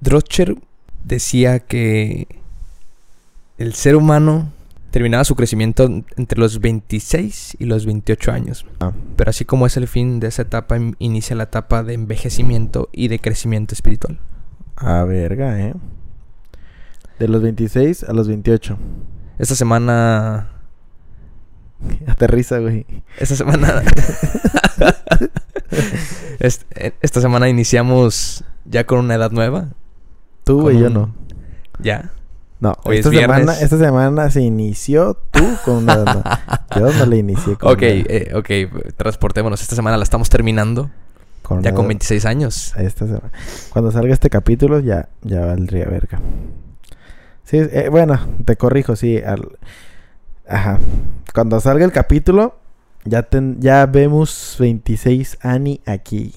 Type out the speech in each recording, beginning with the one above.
Drocher decía que el ser humano terminaba su crecimiento entre los 26 y los 28 años. Ah. Pero así como es el fin de esa etapa, in- inicia la etapa de envejecimiento y de crecimiento espiritual. A verga, ¿eh? De los 26 a los 28. Esta semana... Aterriza, güey. Esta semana... Eh, esta semana iniciamos ya con una edad nueva. Tú, güey, Con yo un- no. Ya. No, Hoy es esta semana, viernes. esta semana se inició tú con una nueva. Yo no le inicié con Ok, una- eh, ok. Transportémonos. Esta semana la estamos terminando. con Ya una con edad- 26 años. Esta semana. Cuando salga este capítulo ya, ya valdría verga. Sí, eh, bueno, te corrijo, sí. al- Ajá. Cuando salga el capítulo, ya, ten- ya vemos 26 Ani aquí.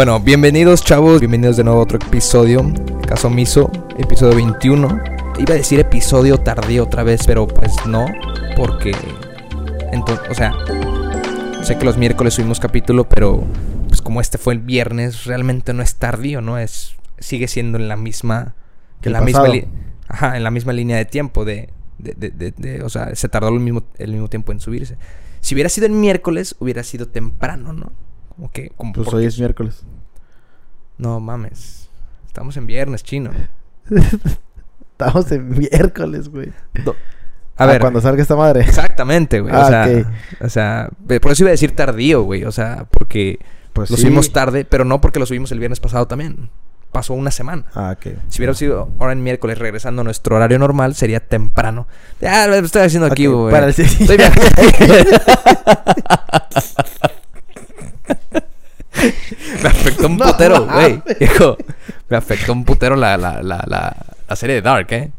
Bueno, bienvenidos chavos, bienvenidos de nuevo a otro episodio, Caso Miso, episodio 21. Iba a decir episodio tardío otra vez, pero pues no, porque... Entonces, o sea, sé que los miércoles subimos capítulo, pero pues como este fue el viernes, realmente no es tardío, ¿no? Es sigue siendo en la misma... En la misma pasado. li- Ajá, en la misma línea de tiempo de, de, de- de- de- o sea, se tardó el mismo, el mismo tiempo en subirse. Si hubiera sido el miércoles, hubiera sido temprano, ¿no? Que... Como Pues hoy es miércoles. no mames. Estamos en viernes, chino. Estamos en miércoles, güey. A Ah, ver. Cuando salga esta madre. Exactamente, güey. Ah, o, sea, ok. o sea, por eso iba a decir tardío, güey. O sea, porque Pues lo sí. subimos tarde, pero no porque lo subimos el viernes pasado también. Pasó una semana. Ah, ok. Si hubiera sido ahora en miércoles regresando a nuestro horario normal, sería temprano. Ya, lo estoy haciendo aquí, Ok, güey. para el- Estoy. Me afectó un No putero, güey. Hijo, me afectó un putero la, la, la, la, serie de Dark, ¿eh?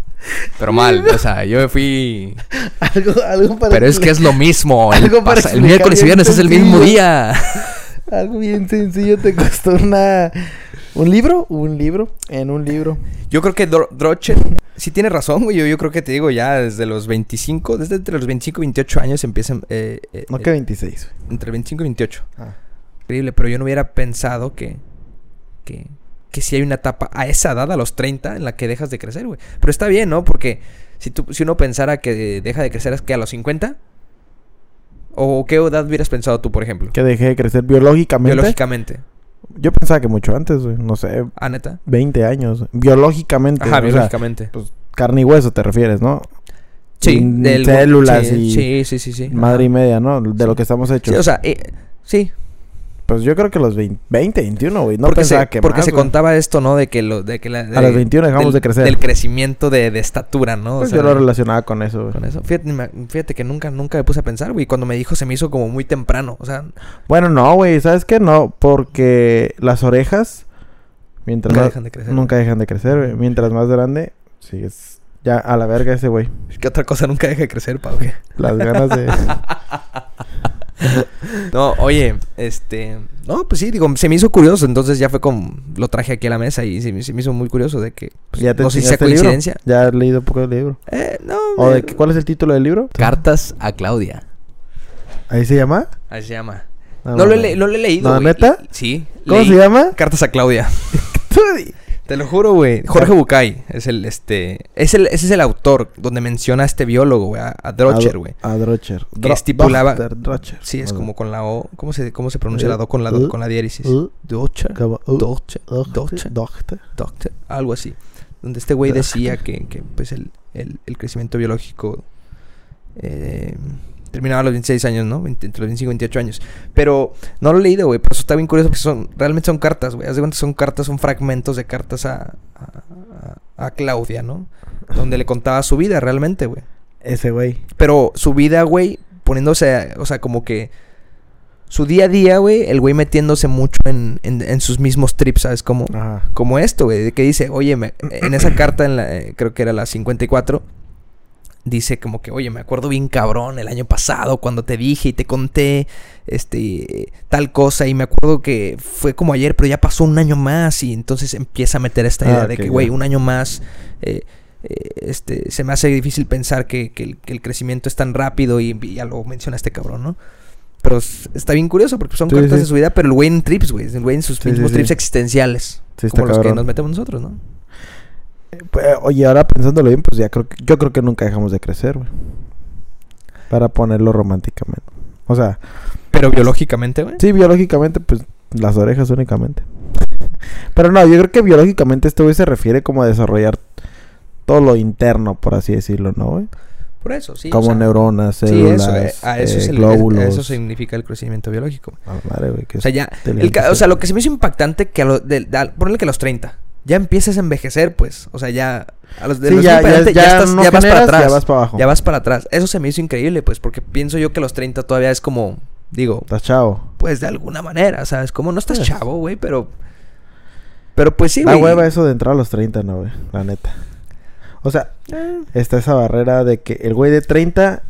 Pero mal, o sea, yo me fui... algo, algo para Pero es que es lo mismo. El, Algo para el miércoles y viernes es el mismo día. Algo bien sencillo te costó una... ¿Un libro? Un libro. En un libro. Yo creo que Dro- Drocher sí tiene razón, güey. Yo, yo creo que te digo ya desde los 25, desde entre los 25 y 28 años empiezan... eh, eh, No eh, que 26. Entre 25 y 28. Ah. Increíble, pero yo no hubiera pensado que... Que, que si hay una etapa a esa edad, a los 30, en la que dejas de crecer, güey. Pero está bien, ¿no? Porque si, tú, si uno pensara que deja de crecer es que a los 50... ¿O qué edad hubieras pensado tú, por ejemplo? Que dejé de crecer biológicamente. Biológicamente. Yo pensaba que mucho antes, güey. No sé, Ah, neta. 20 años. Biológicamente. Ajá, o sea, biológicamente. pues, carne y hueso te refieres, ¿no? Sí, del- células sí, y Sí, sí, sí, sí. Madre y media, ¿no? De lo que estamos hechos. Sí, o sea, eh, sí. Pues yo creo que los 20, 20 21, güey. No porque pensaba se, que porque más, se güey. contaba esto, ¿no? De que, lo, de que la, A los 21 dejamos del- de crecer. Del crecimiento de, de estatura, ¿no? O Pues sea, yo lo relacionaba con eso, güey. con eso. Fíjate, fíjate que nunca, nunca me puse a pensar, güey. Cuando me dijo se me hizo como muy temprano. O sea, Bueno, no, güey. ¿Sabes qué? No, porque las orejas... Mientras nunca más- dejan de crecer. Nunca dejan de crecer, güey. Mientras más grande, sigues... Ya, a la verga ese, güey. ¿Qué otra cosa nunca deja de crecer, Pau? ¿Qué? Las ganas de... No, oye, este... No, pues sí, digo, se me hizo curioso. Entonces ya fue como... Lo traje aquí a la mesa y se me, se me hizo muy curioso de que... pues, ¿Ya te no sé si sea libro? coincidencia. ¿Ya has leído un poco del libro? Eh, no. ¿O me- de qué- cuál es el título del libro? Cartas a Claudia. ¿Ahí se llama? Así se llama. No, No, lo, he no. le- no lo he leído. ¿No, neta? Sí. ¿Cómo leí se llama? Cartas a Claudia. Te lo juro, güey. Jorge Bucay es el, este... Es el, ese es el autor donde menciona a este biólogo, güey. A, a Drocher, güey. A Drocher. Que Dro- estipulaba- Dr. Drocher. Sí, es O- como con la O. ¿Cómo se, cómo se pronuncia la Uh, Do con la, do, con la diéresis? uh, Drocher. Drocher. Drocher. Doctor, algo así. Donde este güey decía que, que, pues el, el, el crecimiento biológico eh, terminaba a los 26 años, ¿no? 20 entre los 25 y 28 años. Pero no lo he leído, güey. Por eso está bien curioso porque son, realmente son cartas, güey. Haz de cuenta, son cartas, son fragmentos de cartas a, a, a Claudia, ¿no? Donde le contaba su vida realmente, güey. Ese güey. Pero su vida, güey, poniéndose, o sea, como que su día a día, güey, el güey metiéndose mucho en, en, en sus mismos trips, ¿sabes? Como, Ajá. como esto, güey, de que dice, oye, me- en esa carta, en la, eh, creo que era la 54, dice como que, oye, me acuerdo bien cabrón el año pasado cuando te dije y te conté este tal cosa y me acuerdo que fue como ayer, pero ya pasó un año más y entonces empieza a meter esta Ah, idea de que, güey, un año más, eh, eh, este, se me hace difícil pensar que, que el, que el crecimiento es tan rápido y, y ya lo menciona este cabrón, ¿no? Pero está bien curioso porque son Sí, cartas sí. de su vida, pero el güey en trips, güey. El güey en sus Sí, mismos trips existenciales. Como los que nos metemos nosotros, ¿no? Pues, oye, ahora pensándolo bien, pues ya creo que... Yo creo que nunca dejamos de crecer, güey. Para ponerlo románticamente. O sea, Pero biológicamente, güey. sí, biológicamente, pues las orejas únicamente. Pero no, yo creo que biológicamente este güey se refiere como a desarrollar todo lo interno, por así decirlo, ¿no, güey? Por eso, sí. como o sea, neuronas, Sí, células, eso, eh, a eso, eh, es el- glóbulos. a eso significa el crecimiento biológico. Ah, madre, güey, O sea, ya. el o sea, lo que se me hizo impactante que a lo, de, de- que a los 30 ya empiezas a envejecer, pues. O sea, ya. A los, de Sí, los ya, ya, impactante, ya, estás- no ya vas para atrás. ya vas para abajo. Ya vas para atrás. Eso se me hizo increíble, pues, porque pienso yo que los 30 todavía es como. Digo, Estás chavo. pues de alguna manera, ¿sabes? Como no estás Pues. chavo, güey, pero. Pero pues sí, güey. hueva eso de entrar a los 30, no, güey. La neta. O sea, Eh, está esa barrera de que el güey de 30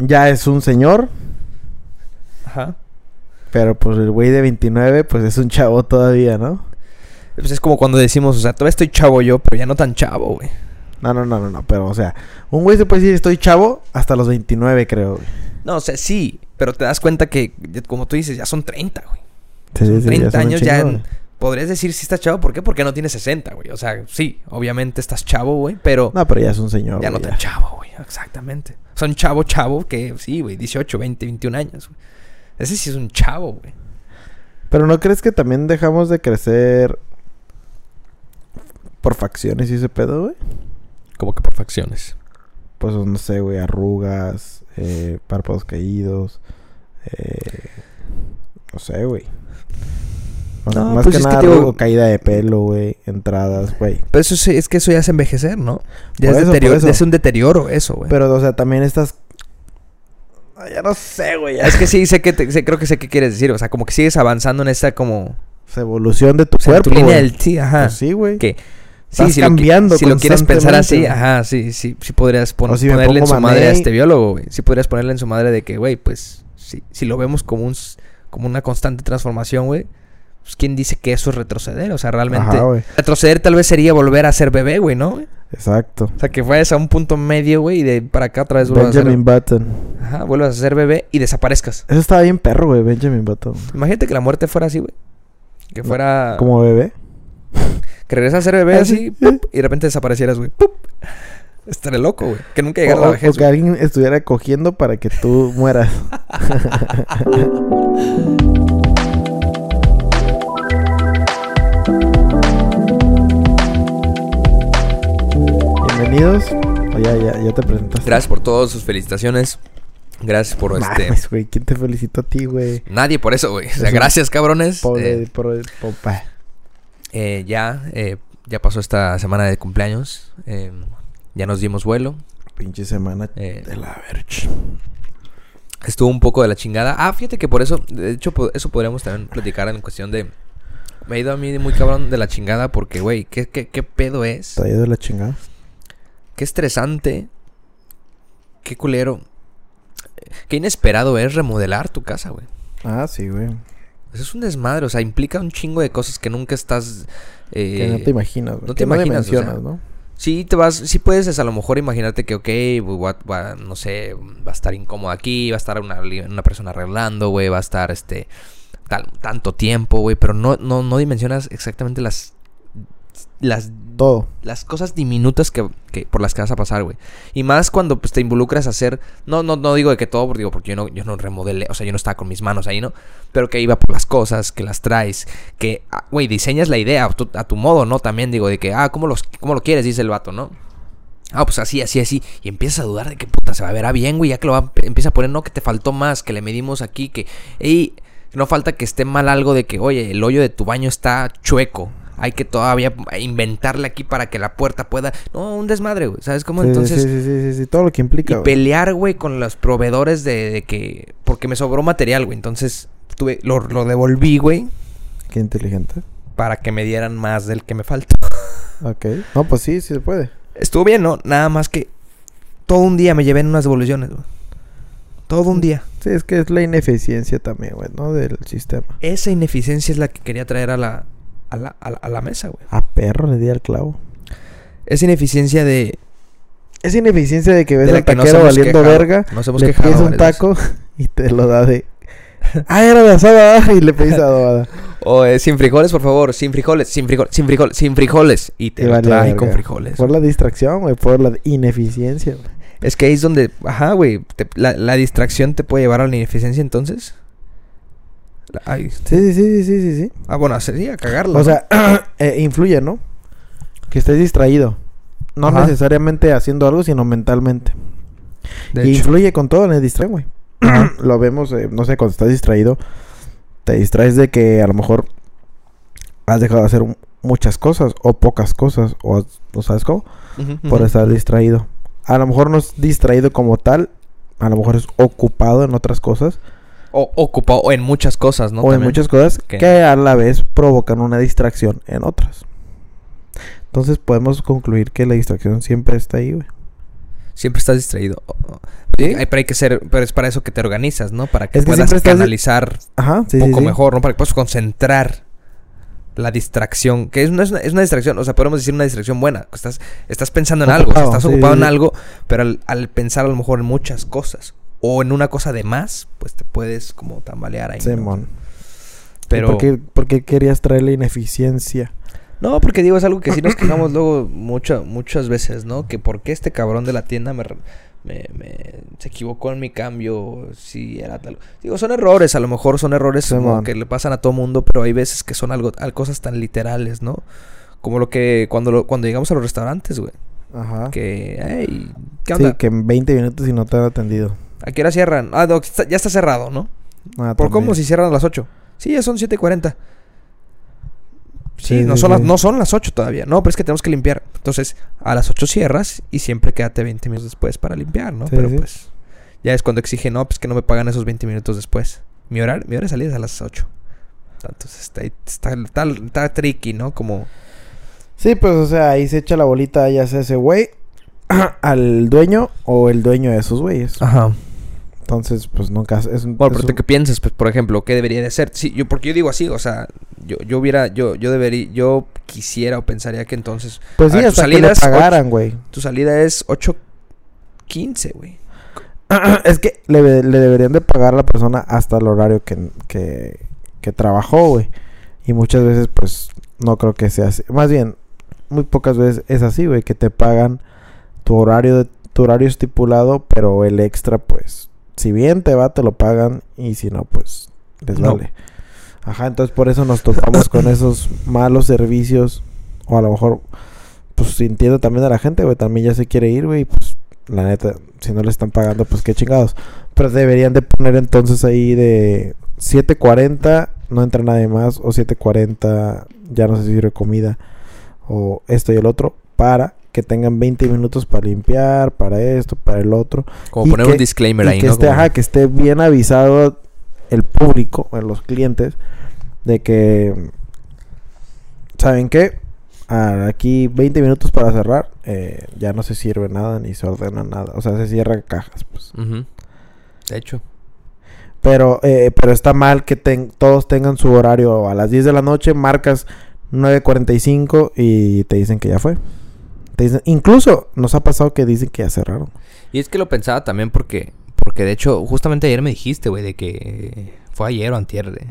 ya es un señor, Ajá. pero pues el güey de 29 pues es un chavo todavía, ¿no? Pues es como cuando decimos, o sea, todavía estoy chavo yo, pero ya no tan chavo, güey. No, no, no, no, no, pero o sea, un güey se puede decir estoy chavo hasta los 29, creo, güey. No, o sea, sí, pero te das cuenta que, como tú dices, ya son 30, güey. Sí, sí, sí, 30 son un años ya en- podrías decir si estás chavo, ¿por qué? Porque no tienes 60, güey. O sea, sí, obviamente estás chavo, güey, pero No, pero ya es un señor, ya no güey, tan chavo, güey. Exactamente. Son chavo, chavo, que sí, güey, 18, 20, 21 años, güey. Ese sí es un chavo, güey. Pero ¿no crees que también dejamos de crecer por facciones y ese pedo, güey? Como que por facciones. Pues no sé, güey, arrugas, eh, párpados caídos, eh, no sé, güey. No, más pues que nada caída de pelo, güey, entradas, güey. Pero eso sí- es que eso ya es envejecer, ¿no? Ya Por es, eso, deterioro, ya es un deterioro eso, güey. Pero, o sea, también estas... Ay, ya no sé, güey. Es que sí, sé que te- sé- creo que sé qué quieres decir. O sea, como que sigues avanzando en esta como... Esa evolución de tu O sea, cuerpo, tu línea güey. del... Sí, ajá. Pues sí, güey. que Estás si lo qui- cambiando si lo quieres pensar así, ajá, sí, sí, sí podrías pon- si ponerle en su madre a este biólogo, güey. Sí podrías ponerle en su madre de que, güey, pues, si, si lo vemos como un como una constante transformación, güey, pues quién dice que eso es retroceder, o sea, realmente Ajá, retroceder tal vez sería volver a ser bebé, güey, ¿no? Exacto. O sea, que vayas a un punto medio, güey, y de para acá otra vez vuelvas a ser, Benjamin Button. ajá, vuelvas a ser bebé y desaparezcas. Eso estaba bien perro, güey, Benjamin Button. Imagínate que la muerte fuera así, güey. Que fuera Como bebé. Que regresas a ser bebé Así. así, ¡pup! y de repente desaparecieras, güey. ¡pup! Estaría loco, güey. Que nunca llegara a O, la o vejez. que güey. alguien estuviera cogiendo para que tú mueras. Bienvenidos. Oh, ya, ya, ya te presentaste. Gracias por todas sus felicitaciones. Gracias por este. Mames, güey. ¿Quién te felicitó a ti, güey? Nadie por eso, güey. O sea, gracias, cabrones. Pobre, Eh, pobre, popa. Eh, ya, eh, ya pasó esta semana de cumpleaños. Eh, ya nos dimos vuelo. Pinche semana Eh, de la verge. estuvo un poco de la chingada. Ah, fíjate que por eso, de hecho, eso podríamos también platicar en cuestión de. Me ha ido a mí muy cabrón de la chingada porque, güey, ¿qué, qué, qué pedo es? ¿Te ha ido de la chingada? Qué estresante. Qué culero. Qué inesperado es remodelar tu casa, güey. Ah, sí, güey. Eso es un desmadre, o sea, implica un chingo de cosas que nunca estás... eh, que no te imaginas, güey. no te imaginas, o sea, dimensionas, ¿no? Sí, te vas, sí puedes es, a lo mejor imaginarte que, ok, pues, va- no sé, va a estar incómodo aquí, va a estar una, una persona arreglando, güey, va a estar, este, tal, tanto tiempo, güey, pero no, no, no dimensionas exactamente las, las, Todo. las cosas diminutas que, que- por las que vas a pasar, güey. Y más cuando, pues, te involucras a hacer, no, no, no digo de que todo, porque digo, porque yo no, yo no remodelé, o sea, yo no estaba con mis manos ahí, ¿no? Pero que iba por las cosas, que las traes, que, ah, güey, diseñas la idea a tu, a tu modo, ¿no? También digo de que, ah, ¿cómo, los, ¿cómo lo quieres? Dice el vato, ¿no? Ah, pues así, así, así. Y empiezas a dudar de que puta se va a ver a bien, güey. Ya que lo va, empieza a poner, no, que te faltó más, que le medimos aquí, que, ey, no falta que esté mal algo de que, oye, el hoyo de tu baño está chueco. Hay que todavía inventarle aquí para que la puerta pueda. No, un desmadre, güey. ¿Sabes cómo? Sí, Entonces. Sí, sí, sí, sí, sí, todo lo que implica, Y pelear, güey, con los proveedores de, de que. Porque me sobró material, güey. Entonces, tuve, lo, lo devolví, güey, Qué inteligente. para que me dieran más del que me falta. Ok. No, pues sí, sí se puede. Estuvo bien, ¿no? Nada más que todo un día me llevé en unas devoluciones, güey. Todo un día. Sí, es que es la ineficiencia también, güey, ¿no? Del sistema. Esa ineficiencia es la que quería traer a la, a la, a la, a la mesa, güey. A perro le di al clavo. Es ineficiencia de... Es ineficiencia de que ves De la al taquero hemos valiendo quejado. verga, Nos hemos le quejado pides un taco y te lo da de... ah, era de asada y le pedís adobada. O eh, sin frijoles, por favor. Sin frijoles, sin frijoles, sin frijoles, sin frijoles. Y te Y lo con frijoles. Por la distracción, güey, por la ineficiencia. güey. Es que ahí es donde... Ajá, güey. la distracción te puede llevar a la ineficiencia, entonces. Ay, Sí, sí, sí, sí, sí, sí. Ah, bueno, sería cagarlo. O sea, eh, influye, ¿no? Que estés distraído. No Ajá. necesariamente haciendo algo, sino mentalmente. ¿no? y influye con todo en el distrae, güey. Lo vemos, eh, no sé, cuando estás distraído, te distraes de que a lo mejor has dejado de hacer muchas cosas o pocas cosas, o, o sabes cómo, por estar distraído. A lo mejor no es distraído como tal, a lo mejor es ocupado en otras cosas, O ocupado en muchas cosas, ¿no? o en muchas cosas Que- que a la vez provocan una distracción en otras. Entonces podemos concluir que la distracción siempre está ahí, güey. Siempre estás distraído. ¿Sí? Hay- Pero hay que ser... Pero es para eso que te organizas, ¿no? Para que Es que puedas estás canalizar Ajá, sí, un poco sí. mejor, ¿no? Para que puedas concentrar la distracción. Que es una, es una, es una distracción, o sea, podemos decir una distracción buena. Estás, estás pensando en algo, estás ocupado en algo, pero al, al pensar a lo mejor en muchas cosas o en una cosa de más, pues te puedes como tambalear ahí. ¿no? Simón. Pero... ¿Por qué, por qué querías traer la ineficiencia? No, porque digo, es algo que sí nos quejamos luego mucho, muchas veces, ¿no? Que por qué este cabrón de la tienda me, me, me- se equivocó en mi cambio, si era tal. Digo, son errores, a lo mejor son errores como que le pasan a todo mundo, pero hay veces que son algo, al- cosas tan literales, ¿no? Como lo que cuando lo- cuando llegamos a los restaurantes, güey. Ajá. Que, hey, ¿qué Sí, onda? que en 20 minutos y no te han atendido. ¿A qué hora cierran? Ah, no, ya está cerrado, ¿no? Ah, ¿Por cómo? Si cierran a las 8. Sí, ya son 7.40. Sí, Sí, no, sí, son las, sí. no son las 8 todavía. No, pero es que tenemos que limpiar. Entonces, a las 8 cierras y siempre quédate 20 minutos después para limpiar, ¿no? Pero pues, ya es cuando exige, no, pues que no me pagan esos 20 minutos después. Mi horario, mi hora de salida es a las 8. Entonces, está, está, está, está tricky, ¿no? Como, Sí, pues, o sea, ahí se echa la bolita, ya sea ese güey, al dueño o el dueño de esos güeyes. ajá. Entonces, pues nunca es un. Bueno, es pero ¿tú un- qué piensas? Pues, por ejemplo, ¿qué debería de ser? Sí, yo, porque yo digo así, o sea, yo, yo hubiera, yo, yo debería, yo quisiera o pensaría que entonces Pues sí, ver, tu hasta que pagaran, güey. tu salida es 8.15, güey. es que le, le deberían de pagar a la persona hasta el horario que, que, que trabajó, güey. Y muchas veces, pues, no creo que sea así. Más bien, muy pocas veces es así, güey, que te pagan tu horario, de, tu horario estipulado, pero el extra, pues, si bien te va, te lo pagan. Y si no, pues, les No. vale. Ajá, entonces por eso nos topamos con esos malos servicios. O a lo mejor, pues, sintiendo también a la gente, güey, también ya se quiere ir, güey, y, pues, la neta, si no le están pagando, pues qué chingados. Pero deberían de poner entonces ahí de 7.40, no entra nadie más, o 7.40, ya no se sirve comida, o esto y el otro, para que tengan 20 minutos para limpiar, para esto, para el otro. Como Y poner que- un disclaimer y ahí, que ¿no? esté, Como- ajá, que esté bien avisado el público, los clientes, de que, ¿saben qué? Ah, aquí 20 minutos para cerrar, eh, ya no se sirve nada ni se ordena nada. O sea, se cierran cajas, pues. De hecho. Pero, eh, pero está mal que ten- todos tengan su horario a las 10 de la noche, marcas 9.45 y te dicen que ya fue. Te dicen, incluso nos ha pasado que dicen que ya cerraron. Y es que lo pensaba también porque, porque de hecho, justamente ayer me dijiste, güey, de que fue ayer o antier, de,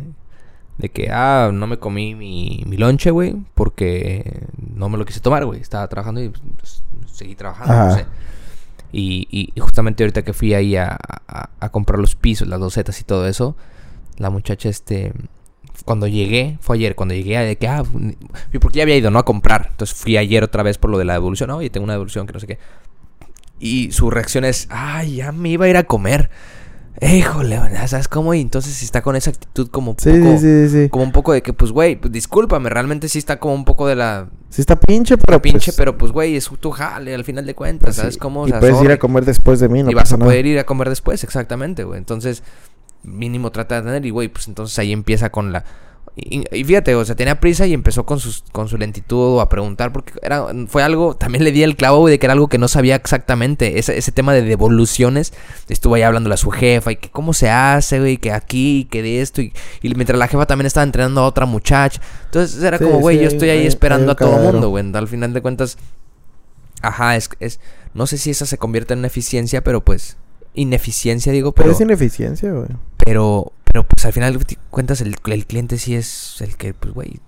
de que, ah, no me comí mi, mi lonche, güey, porque no me lo quise tomar, güey. Estaba trabajando y pues, seguí trabajando, no Ajá. sé. Y, y, y justamente ahorita que fui ahí a, a- a comprar los pisos, las docetas y todo eso, la muchacha, este, cuando llegué, fue ayer, cuando llegué, de que, ah, porque ya había ido, ¿no? A comprar. Entonces fui ayer otra vez por lo de la devolución, oye, tengo una devolución que no sé qué. Y su reacción es, ay, ya me iba a ir a comer. Híjole. ¿sabes cómo? Y entonces si está con esa actitud como Sí, poco, sí, sí, como un poco de que, pues, güey, pues, discúlpame, realmente sí está como un poco de la Sí está pinche, pero pinche, pues, pero pues, güey, es tu jale al final de cuentas, pues, ¿sabes cómo? O Y puedes ir a comer después de mí, no y vas pasa a nada. poder ir a comer después, exactamente, güey. Entonces, mínimo trata de tener y, güey, pues entonces ahí empieza con la... Y, y fíjate, o sea, tenía prisa y empezó con, sus, con su lentitud a preguntar porque era, fue algo, también le di el clavo, güey, de que era algo que no sabía exactamente. Ese, ese tema de devoluciones, estuvo ahí hablándole a su jefa y que cómo se hace, güey, que aquí, que de esto. Y, y mientras la jefa también estaba entrenando a otra muchacha. Entonces era Sí, como, güey, sí, yo estoy ahí hay- esperando hay a todo cagadero. mundo, güey. Al final de cuentas, Ajá, es, es... No sé si esa se convierte en una eficiencia, pero pues... Ineficiencia, digo, Pero pero... es ineficiencia, güey. Pero, pero pues al final cuentas el, el cliente sí es el que, pues, güey,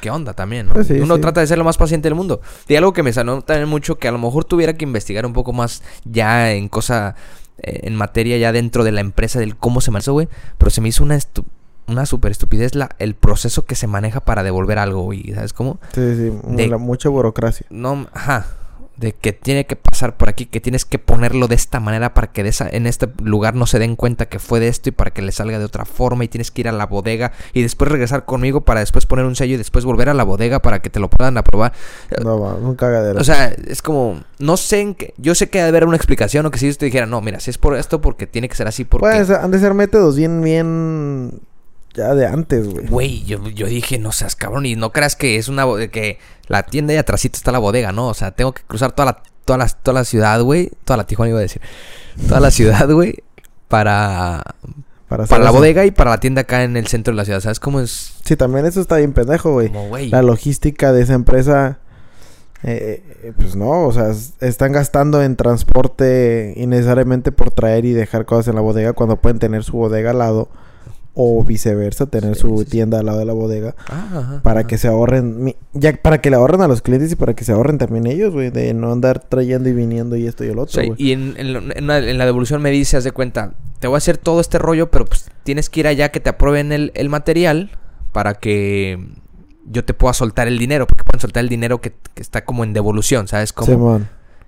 ¿qué onda también? ¿no? Pues sí, Uno sí. trata de ser lo más paciente del mundo. Y algo que me sanó también mucho, que a lo mejor tuviera que investigar un poco más ya en cosa, eh, en materia ya dentro de la empresa del cómo se maneja, güey. Pero se me hizo una estu- una super estupidez la, el proceso que se maneja para devolver algo, güey. ¿Sabes cómo? Sí, sí, De- la- mucha burocracia. No, ajá. De que tiene que pasar por aquí, que tienes que ponerlo de esta manera para que de esa, en este lugar no se den cuenta que fue de esto y para que le salga de otra forma y tienes que ir a la bodega y después regresar conmigo para después poner un sello y después volver a la bodega para que te lo puedan aprobar. No, va, un cagadero. O sea, es como, no sé en qué, yo sé que debe haber una explicación o que si yo te dijera, no, mira, si es por esto porque tiene que ser así porque... pues han de ser métodos bien, bien. Ya de antes, güey. Güey, yo, yo dije, no seas cabrón, y no creas que es una que la tienda y atrásito está la bodega, ¿no? O sea, tengo que cruzar toda la, toda la, toda la ciudad, güey. Toda la Tijuana iba a decir. Toda la ciudad, güey. Para, Para, para la bodega y para la tienda acá en el centro de la ciudad. ¿Sabes cómo es? Sí, también eso está bien pendejo, güey. Como, güey. La logística de esa empresa. eh, eh, pues no, o sea, están gastando en transporte innecesariamente por traer y dejar cosas en la bodega cuando pueden tener su bodega al lado. O viceversa, tener Sí, su sí, sí. tienda al lado de la bodega. Ah, ajá, Para ajá. que se ahorren, ya para que le ahorren a los clientes y para que se ahorren también ellos, güey, de no andar trayendo y viniendo y esto y el O otro, sea, güey. y en, en la- en la, en la devolución me dice, haz de cuenta, te voy a hacer todo este rollo, pero pues tienes que ir allá que te aprueben el, el material para que yo te pueda soltar el dinero, porque pueden soltar el dinero que, que está como en devolución, ¿sabes? Como,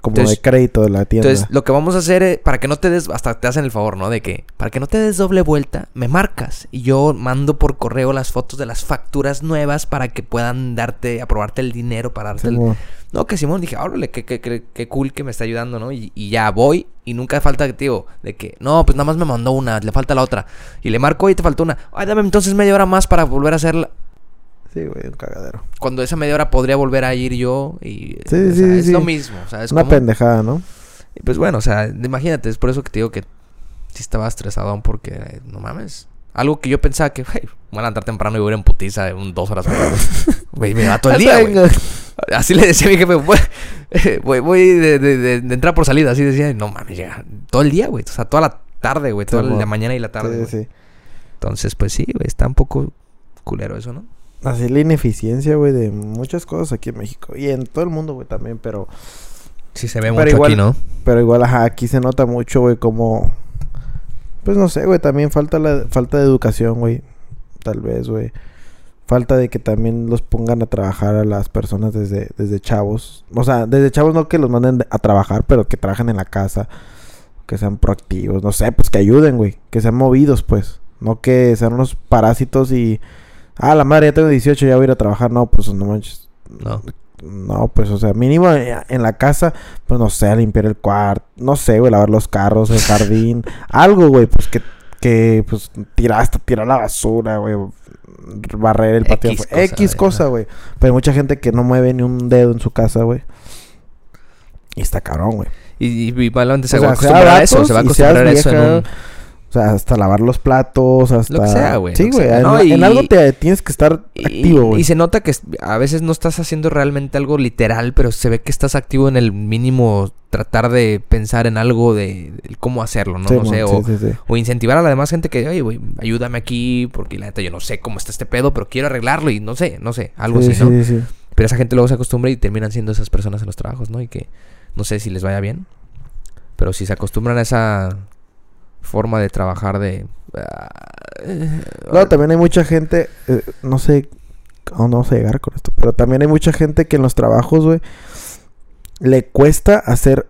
como Entonces- de crédito de la tienda. Entonces, lo que vamos a hacer es, para que no te des, hasta te hacen el favor, ¿no? De que, para que no te des doble vuelta, me marcas y yo mando por correo las fotos de las facturas nuevas para que puedan darte, aprobarte el dinero para darte el... No, que Simón, dije, órale, qué, qué, qué, qué cool que me está ayudando, ¿no? Y, y ya voy y nunca falta, tío, de que, no, pues nada más me mandó una, le falta la otra. Y le marco y te faltó una. Ay, dame entonces media hora más para volver a hacerla. Sí, güey, un cagadero. Cuando esa media hora podría volver a ir yo y... Sí, o sí, sea, sí, es sí. lo mismo. Una pendejada, ¿no? Y pues bueno, o sea, imagínate, es por eso que te digo que sí estaba estresadón porque, eh, no mames. Algo que yo pensaba que, güey, voy a levantar temprano y voy a ir en putiza de un dos horas. Güey, me va todo el día, güey. Así le decía a mi jefe, voy, voy, voy de, de, de, de entrar por salida. Así decía, no mames, llega todo el día, güey. O sea, toda la tarde, güey. Toda la mañana y la tarde. Sí, sí. Entonces, pues sí, güey, está un poco culero eso, ¿no? Así la ineficiencia, güey, de muchas cosas aquí en México. Y en todo el mundo, güey, también, pero... Sí se ve Pero mucho igual- aquí, ¿no? Pero igual, ajá, aquí se nota mucho, güey, como... Pues no sé, güey, también falta la falta de educación, güey. Tal vez, güey. Falta de que también los pongan a trabajar a las personas desde, desde chavos. O sea, desde chavos no que los manden a trabajar, pero que trabajen en la casa. Que sean proactivos. No sé, pues que ayuden, güey. Que sean movidos, pues. No que sean unos parásitos y... Ah, la madre, ya tengo 18, ya voy a ir a trabajar. No, pues no manches. No. No, pues, o sea, mínimo eh, en la casa, pues no sé, limpiar el cuarto, no sé, güey, lavar los carros, el jardín, algo, güey, pues que, que, pues, tirar hasta tirar la basura, güey, barrer el patio. X cosa, X güey, cosa, ajá. güey. Pero hay mucha gente que no mueve ni un dedo en su casa, güey. Y está cabrón, güey. Y, y, y se va a acostumbrar a eso. Se va a acostumbrar a eso en un... O sea, hasta lavar los platos, hasta... Lo que sea, güey, Sí, güey, en, No, en y- algo te tienes que estar Y- activo, güey. Y se nota que a veces no estás haciendo realmente algo literal, pero se ve que estás activo en el mínimo tratar de pensar en algo de, de cómo hacerlo, ¿no? Sí, no sé, sí, o, sí, sí. o incentivar a la demás gente que, oye, güey, ayúdame aquí, porque la neta yo no sé cómo está este pedo, pero quiero arreglarlo y no sé, no sé, algo Sí, así, ¿no? sí, sí. Pero esa gente luego se acostumbra y terminan siendo esas personas en los trabajos, ¿no? Y que no sé si les vaya bien, pero si se acostumbran a esa forma de trabajar de... ah, No, también hay mucha gente, eh, no sé a dónde vamos a llegar con esto, pero también hay mucha gente que en los trabajos, güey, le cuesta hacer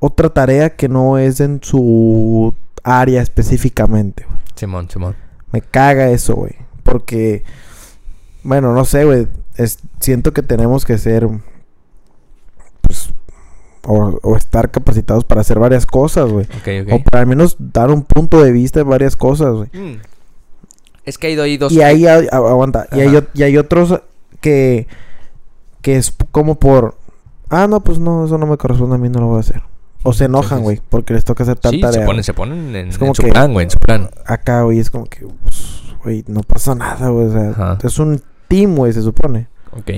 otra tarea que no es en su área específicamente, güey. Simón, Simón. Me caga eso, güey. Porque, bueno, no sé, güey. es- Siento que tenemos que ser, pues, o, o estar capacitados para hacer varias cosas, güey. Ok, O ok. para al menos dar un punto de vista en varias cosas, güey. Mm. Es que ha ido ahí dos... Y ahí, hay- agu- aguanta, y hay, o- y hay otros que, que es como por, ah, no, pues no, eso no me corresponde a mí, no lo voy a hacer. O se enojan, güey, porque les toca hacer Sí, tanta se ponen, se ponen en, Es como en su que- plan, güey, en su plan. Acá, güey, es como que, pues, güey, no pasa nada, güey. O sea, Ajá. es un team, güey, se supone. Ok.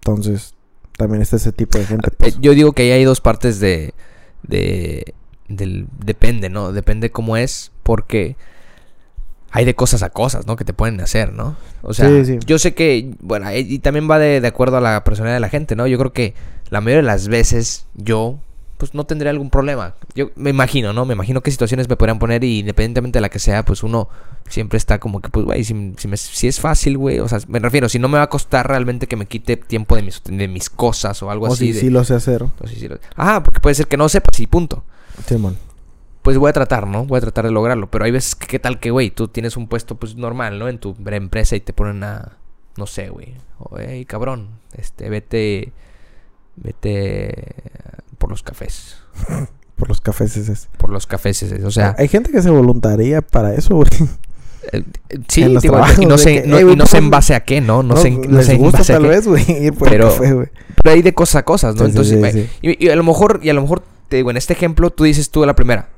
Entonces, también está ese tipo de gente. Eh, Pues. Yo digo que ahí hay dos partes de, de del depende, ¿no? Depende cómo es, porque hay de cosas a cosas, ¿no? Que te pueden hacer, ¿no? O sea, Sí, sí. yo sé que, bueno, y y también va de, de acuerdo a la personalidad de la gente, ¿no? Yo creo que la mayoría de las veces yo, pues no tendría algún problema. Yo me imagino, ¿no? Me imagino qué situaciones me podrían poner y independientemente de la que sea, pues uno siempre está como que, pues, güey, si, si, si es fácil, güey, o sea, me refiero, si no me va a costar realmente que me quite tiempo de mis, de mis cosas o algo o así. si de- sí lo sé hacer. o sí, sí lo- Ah, porque puede ser que no sepas y punto. Simón. Pues voy a tratar, ¿no? Voy a tratar de lograrlo. Pero hay veces que, ¿qué tal que, güey? Tú tienes un puesto, pues, normal, ¿no? En tu empresa y te ponen a... No sé, güey. O, hey, cabrón. Este, vete... Vete... Por los cafés. Por los cafés ese. Por los cafés. ese, O sea... hay gente que se voluntaría para eso, güey. eh, eh, sí, en los digo, trabajos y no sé, que, no, "Ey, y no sé en ¿cómo- base a qué, ¿no? No, sé, en- no les sé en gusta base a tal qué. vez, güey, ir por Pero- el café, güey. Pero hay de cosas a cosas, ¿no? Sí, Entonces, sí, güey, sí. Y, y a lo mejor, y a lo mejor, te digo, en este ejemplo, tú dices tú a la primera,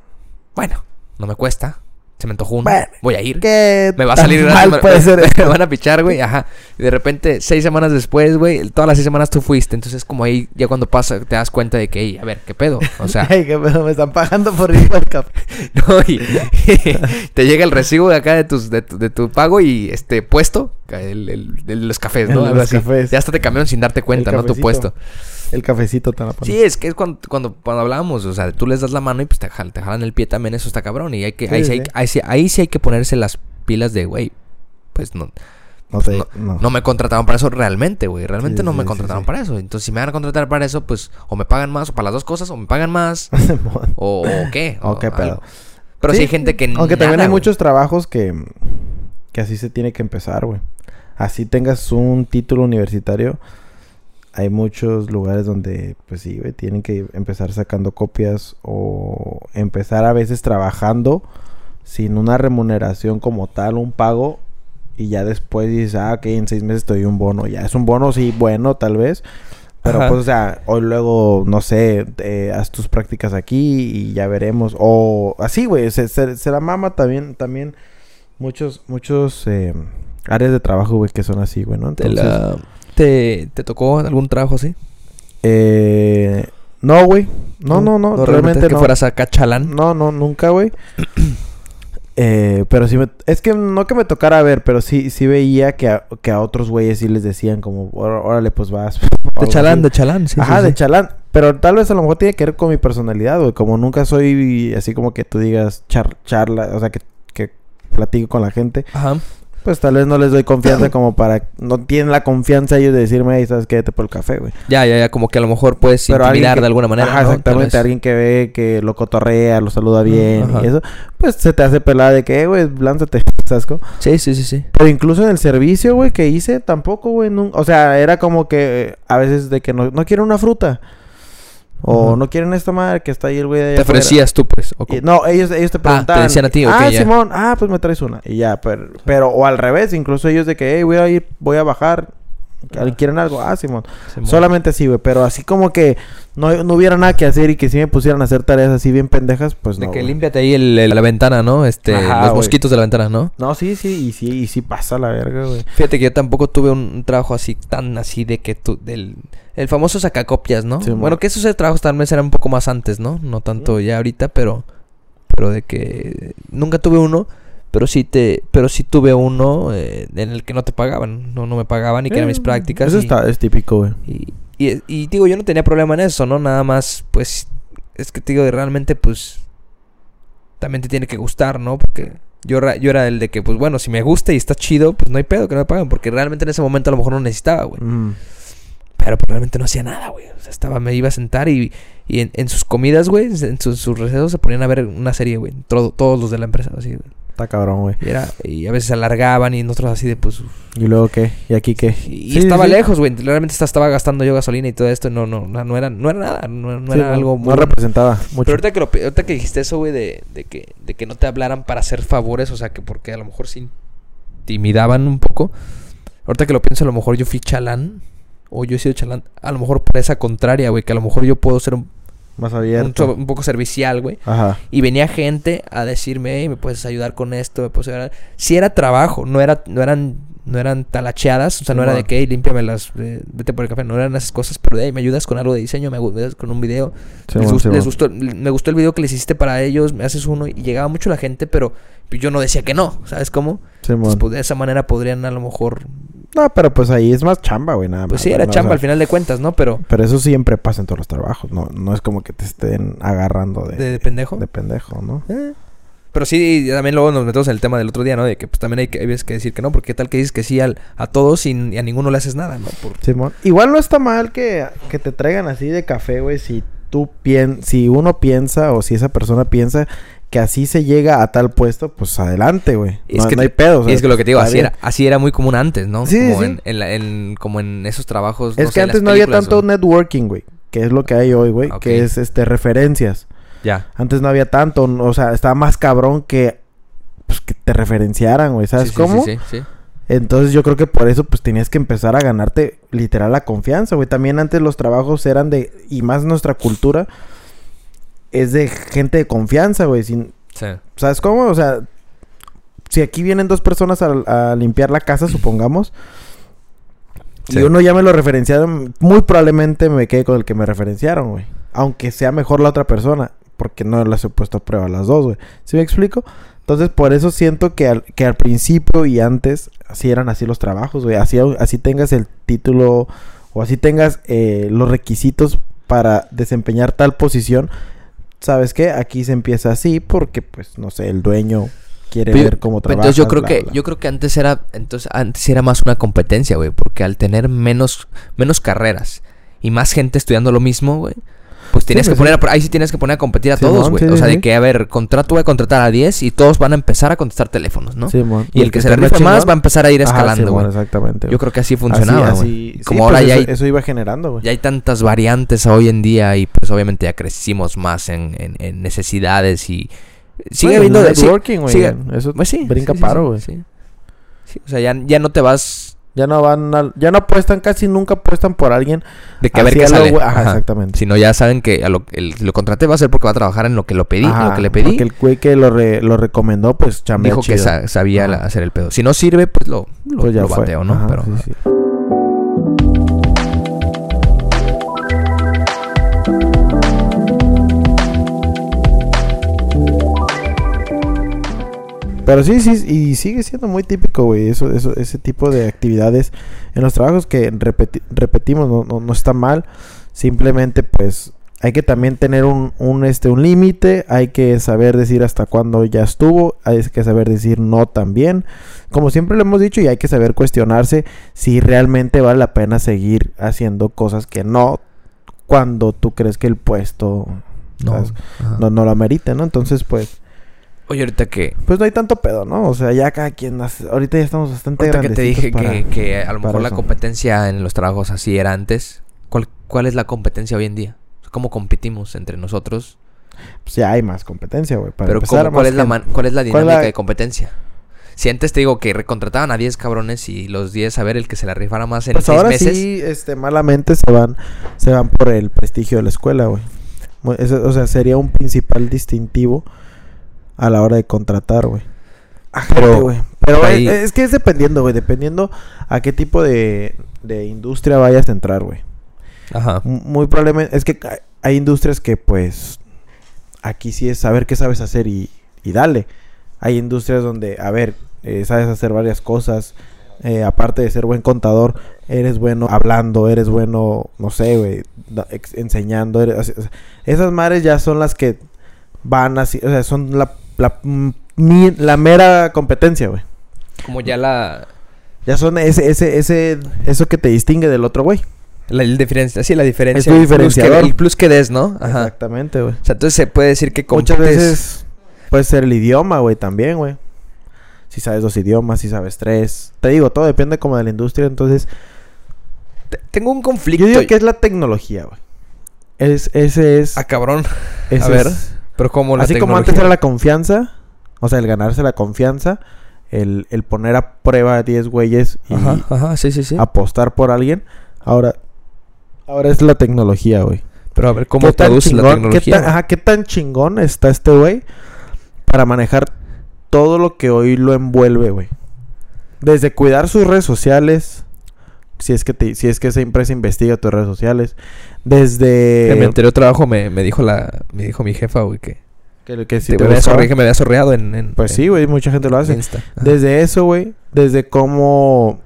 bueno, no me cuesta, se me antojó uno, Bueno, voy a ir. ¿Qué Me va a salir mal me, puede me- ser me van a pichar, güey, ajá. Y de repente, seis semanas después, güey, todas las seis semanas tú fuiste. Entonces, como ahí, ya cuando pasa, te das cuenta de que, "Ey, a ver, ¿qué pedo? O sea, Ay, qué pedo, me están pagando por ir al café. no, y te llega el recibo de acá de, tus, de, tu, de tu pago y este puesto, el, el- los cafés, ¿no? los así. cafés. Ya hasta te cambiaron sin darte cuenta, ¿no? Tu puesto. El cafecito ponen. Sí, es que es cuando, cuando, cuando hablábamos, o sea, tú les das la mano y pues te, jal- te jalan el pie también, eso está cabrón. Y hay que, Sí, ahí, sí hay, ahí, sí, ahí sí hay que ponerse las pilas de, güey, pues no, No te, no, no. no me contrataron para eso realmente, güey. Realmente no me contrataron para eso. Entonces, si me van a contratar para eso, pues o me pagan más, o para las dos cosas, o me pagan más, o, o qué. O qué pedo. algo. Pero sí, hay gente que Aunque también hay güey. muchos trabajos que, que así se tiene que empezar, güey. Así tengas un título universitario, hay muchos lugares donde, pues sí, güey, tienen que empezar sacando copias o empezar a veces trabajando sin una remuneración como tal, un pago, y ya después dices, ah, ok, en seis meses te doy un bono. Ya es un bono, sí, bueno, tal vez. Pero Ajá. pues, o sea, hoy luego, no sé, eh, haz tus prácticas aquí y ya veremos. O así, güey, se, se- se la mama también, también muchos, muchos eh, áreas de trabajo, güey, que son así, güey, ¿no? ¿Te, Entonces, la- te, te tocó algún trabajo así? eh, no, güey. No, no, no, realmente es que no. fueras acá chalán. No, no, nunca, güey. Eh, pero sí me... Es que no que me tocara ver, pero sí, sí veía que a, que a otros güeyes sí les decían como, "Órale, pues vas. De chalán, así. de chalán, sí. Ajá, sí, de sí. chalán. Pero tal vez a lo mejor tiene que ver con mi personalidad, güey. Como nunca soy así como que tú digas char- charla, o sea, que, que platico con la gente. Ajá. Pues tal vez no les doy confianza como para... No tienen la confianza ellos de decirme, hey, ¿sabes qué? Vete por el café, güey. Ya, ya, ya, como que a lo mejor puedes Pero intimidar que- de alguna manera. Ajá, ¿no? Exactamente. Alguien que ve que lo cotorrea, lo saluda bien Ajá. y eso. Pues se te hace pelada de que, eh, güey, lánzate, ¿sabes? cómo? Sí, sí, sí, sí. Pero incluso en el servicio, güey, que hice, tampoco, güey. nun- O sea, era como que eh, a veces de que no, no quieren una fruta. O Ajá. no quieren esta madre que está ahí el güey de Te afuera. ofrecías tú, pues. o Y- no, ellos, ellos te Ah, te preguntaban. decían a ti, Ah, ya. Simón, ah, pues me traes una. Y ya, pero, pero, o al revés, incluso ellos de que, hey, voy a ir, voy a bajar. ¿Quieren algo? Ah, Simón. Simón. Solamente así, güey. Pero así como que no, no hubiera nada que hacer y que si me pusieran a hacer tareas así bien pendejas, pues De no. que güey. límpiate ahí el- el- la ventana, ¿no? Este, Ajá, los mosquitos de la ventana, ¿no? No, sí, sí, y sí, y sí pasa la verga, güey. Fíjate que yo tampoco tuve un, trabajo así tan así de que tú del el famoso sacacopias, ¿no? Bueno, que esos trabajos vez eran un poco más antes, ¿no? No tanto ya ahorita, pero pero de que nunca tuve uno, pero sí te pero sí tuve uno eh, en el que no te pagaban, no no me pagaban y que eran mis Eh, prácticas Eso y- está, es típico, güey. Y, y, y digo, yo no tenía problema en eso, ¿no? Nada más, pues, es que te digo, realmente, pues, también te tiene que gustar, ¿no? Porque yo, yo era el de que, pues, bueno, si me gusta y está chido, pues no hay pedo que no me paguen, porque realmente en ese momento a lo mejor no necesitaba, güey. Mm. Pero pues, realmente no hacía nada, güey. O sea, estaba, me iba a sentar y, y en, en sus comidas, güey, en sus, sus recesos se ponían a ver una serie, güey. Todo- todos los de la empresa, así, güey. Está cabrón, güey. Y, era, y a veces alargaban y nosotros así de, pues, ¿Y luego qué? ¿Y aquí qué? y Sí, estaba sí. lejos, güey. Realmente estaba gastando yo gasolina y todo esto. No, no, no, no era, no era nada. No, no Sí, era algo no representaba Pero mucho. ahorita que, lo, ahorita que dijiste eso, güey, de, de, que, de que no te hablaran para hacer favores, o sea, que porque a lo mejor se intimidaban un poco. Ahorita que lo pienso, a lo mejor yo fui chalán. O yo he sido chalán. A lo mejor por esa contraria, güey. Que a lo mejor yo puedo ser un, Más abierto. un poco servicial, güey. Ajá. Y venía gente a decirme, hey, me puedes ayudar con esto, me puedes ayudar. Sí era trabajo, no era, no eran, no eran talacheadas, o sea, no era de que, hey, límpiame las, eh, vete por el café, no eran esas cosas, pero de ahí me ayudas con algo de diseño, me ayudas con un video. les, Simón. les gustó, me gustó el video que les hiciste para ellos, me haces uno y llegaba mucho la gente, pero yo no decía que no, ¿sabes cómo? Simón. Entonces, pues, de esa manera podrían a lo mejor, No, pero pues ahí es más chamba, güey, nada más. pues sí, era ¿no? O chamba sea, al final de cuentas, ¿no? Pero Pero eso siempre pasa en todos los trabajos, no, no es como que te estén agarrando de, de, de pendejo. de pendejo, ¿no? Eh. Pero sí, también luego nos metemos en el tema del otro día, ¿no? De que pues también hay que, hay que decir que no, porque qué tal que dices que sí al, a todos y, y a ninguno le haces nada, ¿no? Por- Simón. Igual no está mal que, que te traigan así de café, güey, si tú pien si uno piensa o si esa persona piensa que así se llega a tal puesto, pues adelante, güey. Es No, que no hay pedo. o sea, y es que lo que te digo, así era, así era muy común antes, ¿no? Sí, como sí. En, en la- en- como en esos trabajos. Es que antes no había tanto networking, güey. Que es lo que hay hoy, güey. Que es este referencias. Ya. Antes no había tanto. O sea, estaba más cabrón que. Pues que te referenciaran, güey. ¿Sabes sí, cómo? Sí, sí, sí. Entonces yo creo que por eso pues tenías que empezar a ganarte literal la confianza, güey. También antes los trabajos eran de, y más nuestra cultura, es de gente de confianza, güey. Sin, Sí. ¿Sabes cómo? O sea, si aquí vienen dos personas a, a limpiar la casa, supongamos, Sí. y uno ya me lo referenciaron, muy probablemente me quede con el que me referenciaron, güey. Aunque sea mejor la otra persona, porque no las he puesto a prueba las dos, güey. ¿Sí me explico? Entonces, por eso siento que al, que al principio y antes, así eran así los trabajos, güey. Así, así tengas el título o así tengas eh, los requisitos para desempeñar tal posición. ¿Sabes qué? Aquí se empieza así porque, pues, no sé, el dueño quiere Pero- ver cómo trabaja. entonces yo creo que yo creo que antes era entonces antes era más una competencia, güey, porque al tener menos menos carreras y más gente estudiando lo mismo, güey, pues tienes Sí, que pues, poner a- ahí sí tienes que poner a competir a todos, güey. sí, o sí, sea, sí. de que a ver, contrato voy a contratar a 10 y todos van a empezar a contestar teléfonos, ¿no? y, el que, se le esté más va a empezar a ir escalando, güey. exactamente. Yo creo que así funcionaba, güey. Como sí, ahora pues ya eso, hay eso iba generando, güey. ya hay tantas variantes hoy en día y pues obviamente ya crecimos más en, en- en necesidades y sigue habiendo sí, networking, güey. Eso pues sí, brinca sí, sí, paro, sí, güey. sí. Sí, o sea, ya, ya no te vas Ya no van al- ya no apuestan, casi nunca apuestan por alguien. de que a ver qué lo sale. Ajá, Ajá. exactamente. Sino ya saben que a lo, el, lo contraté va a ser porque va a trabajar en lo que lo pedí, en lo que le pedí. Porque el güey que lo, re- lo recomendó, pues chambea Dijo que sa- sabía la- hacer el pedo. Si no sirve, pues lo, lo, Pues ya lo bateo, ¿no? Pero, sí, sí. Pero sí, sí, y sigue siendo muy típico, güey, eso, eso, ese tipo de actividades en los trabajos que repeti- repetimos, no, no, no está mal. Simplemente, pues, hay que también tener un, un, este, un límite, hay que saber decir hasta cuándo ya estuvo, hay que saber decir no también. Como siempre lo hemos dicho, y hay que saber cuestionarse si realmente vale la pena seguir haciendo cosas que no cuando tú crees que el puesto no. no, no lo amerita, ¿no? Entonces, pues, Oye, ahorita que, pues no hay tanto pedo, ¿no? O sea, ya cada quien hace- ahorita ya estamos bastante ahorita que te dije para- que, que a lo mejor la competencia en los trabajos así era antes, ¿cuál, cuál es la competencia hoy en día? ¿Cómo competimos entre nosotros? Pues ya hay más competencia, güey. Pero empezar, ¿cómo- ¿cuál, es la ¿cuál es la ¿Cuál es dinámica la- de competencia? Si antes te digo que recontrataban a 10 cabrones y los 10 a ver el que se la rifara más en Pues 6 ahora meses. sí, este, malamente se van, se van por el prestigio de la escuela, güey. O sea, sería un principal distintivo a la hora de contratar, güey. Pero- güey. Pero ahí- es, es que es dependiendo, güey. Dependiendo a qué tipo de, de industria vayas a entrar, güey. Ajá. Muy probablemente, es que hay- industrias que, pues, aquí sí es saber qué sabes hacer y, y dale. Hay industrias donde, a ver, eh, sabes hacer varias cosas. eh, aparte de ser buen contador, eres bueno hablando, eres bueno, no sé, güey, enseñando. eres- así- o sea, esas madres ya son las que van así, o sea, son la, la, mi- la mera competencia, güey. Como ya la... Ya son ese, ese, ese, eso que te distingue del otro güey. La, diferencia, sí, la diferencia. Es tu el plus que- diferenciador. el plus que des, ¿no? Ajá. Exactamente, güey. O sea, entonces se puede decir que Muchas compites- veces puede ser el idioma, güey, también, güey. Si sabes dos idiomas, si sabes tres. Te digo, todo depende como de la industria. Entonces, Te- Tengo un conflicto. yo digo que es la tecnología, güey. Es, ese es... Ah, cabrón. ese a ver, es- pero como la así como antes era la confianza, o sea, el ganarse la confianza, el, el poner a prueba a 10 güeyes y Ajá, ajá, sí, sí, sí. apostar por alguien, ahora... Ahora es la tecnología, güey. Pero a ver, ¿cómo ¿Qué tan traduces la tecnología? ¿qué tan, ajá, ¿Qué tan chingón está este güey para manejar todo lo que hoy lo envuelve, güey? desde cuidar sus redes sociales, si es que te, si es que esa empresa investiga tus redes sociales, desde En mi anterior trabajo me, me dijo la... Me dijo mi jefa, güey, que... que, que si te te me había buscaba- sorre- que me había sorreado en... en- Pues en sí, güey, mucha gente lo hace. Insta. Desde eso, güey, desde cómo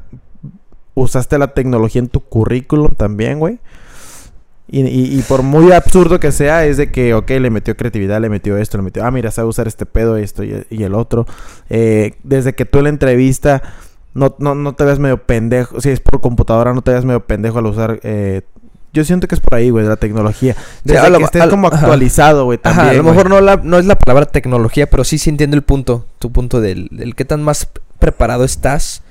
usaste la tecnología en tu currículum también, güey. Y, y- y por muy absurdo que sea, es de que, ok, le metió creatividad, le metió esto, le metió, ah, mira, sabe usar este pedo, esto y, y el otro. Eh, desde que tú en la entrevista no, no, no te veas medio pendejo, si es por computadora, no te veas medio pendejo al usar. eh, yo siento que es por ahí, güey, la tecnología. Desde a lo- que estés lo- como actualizado, güey, también. Ajá, a lo mejor no, la, no es la palabra tecnología, pero sí sí entiendo el punto. Tu punto del, del qué tan más preparado estás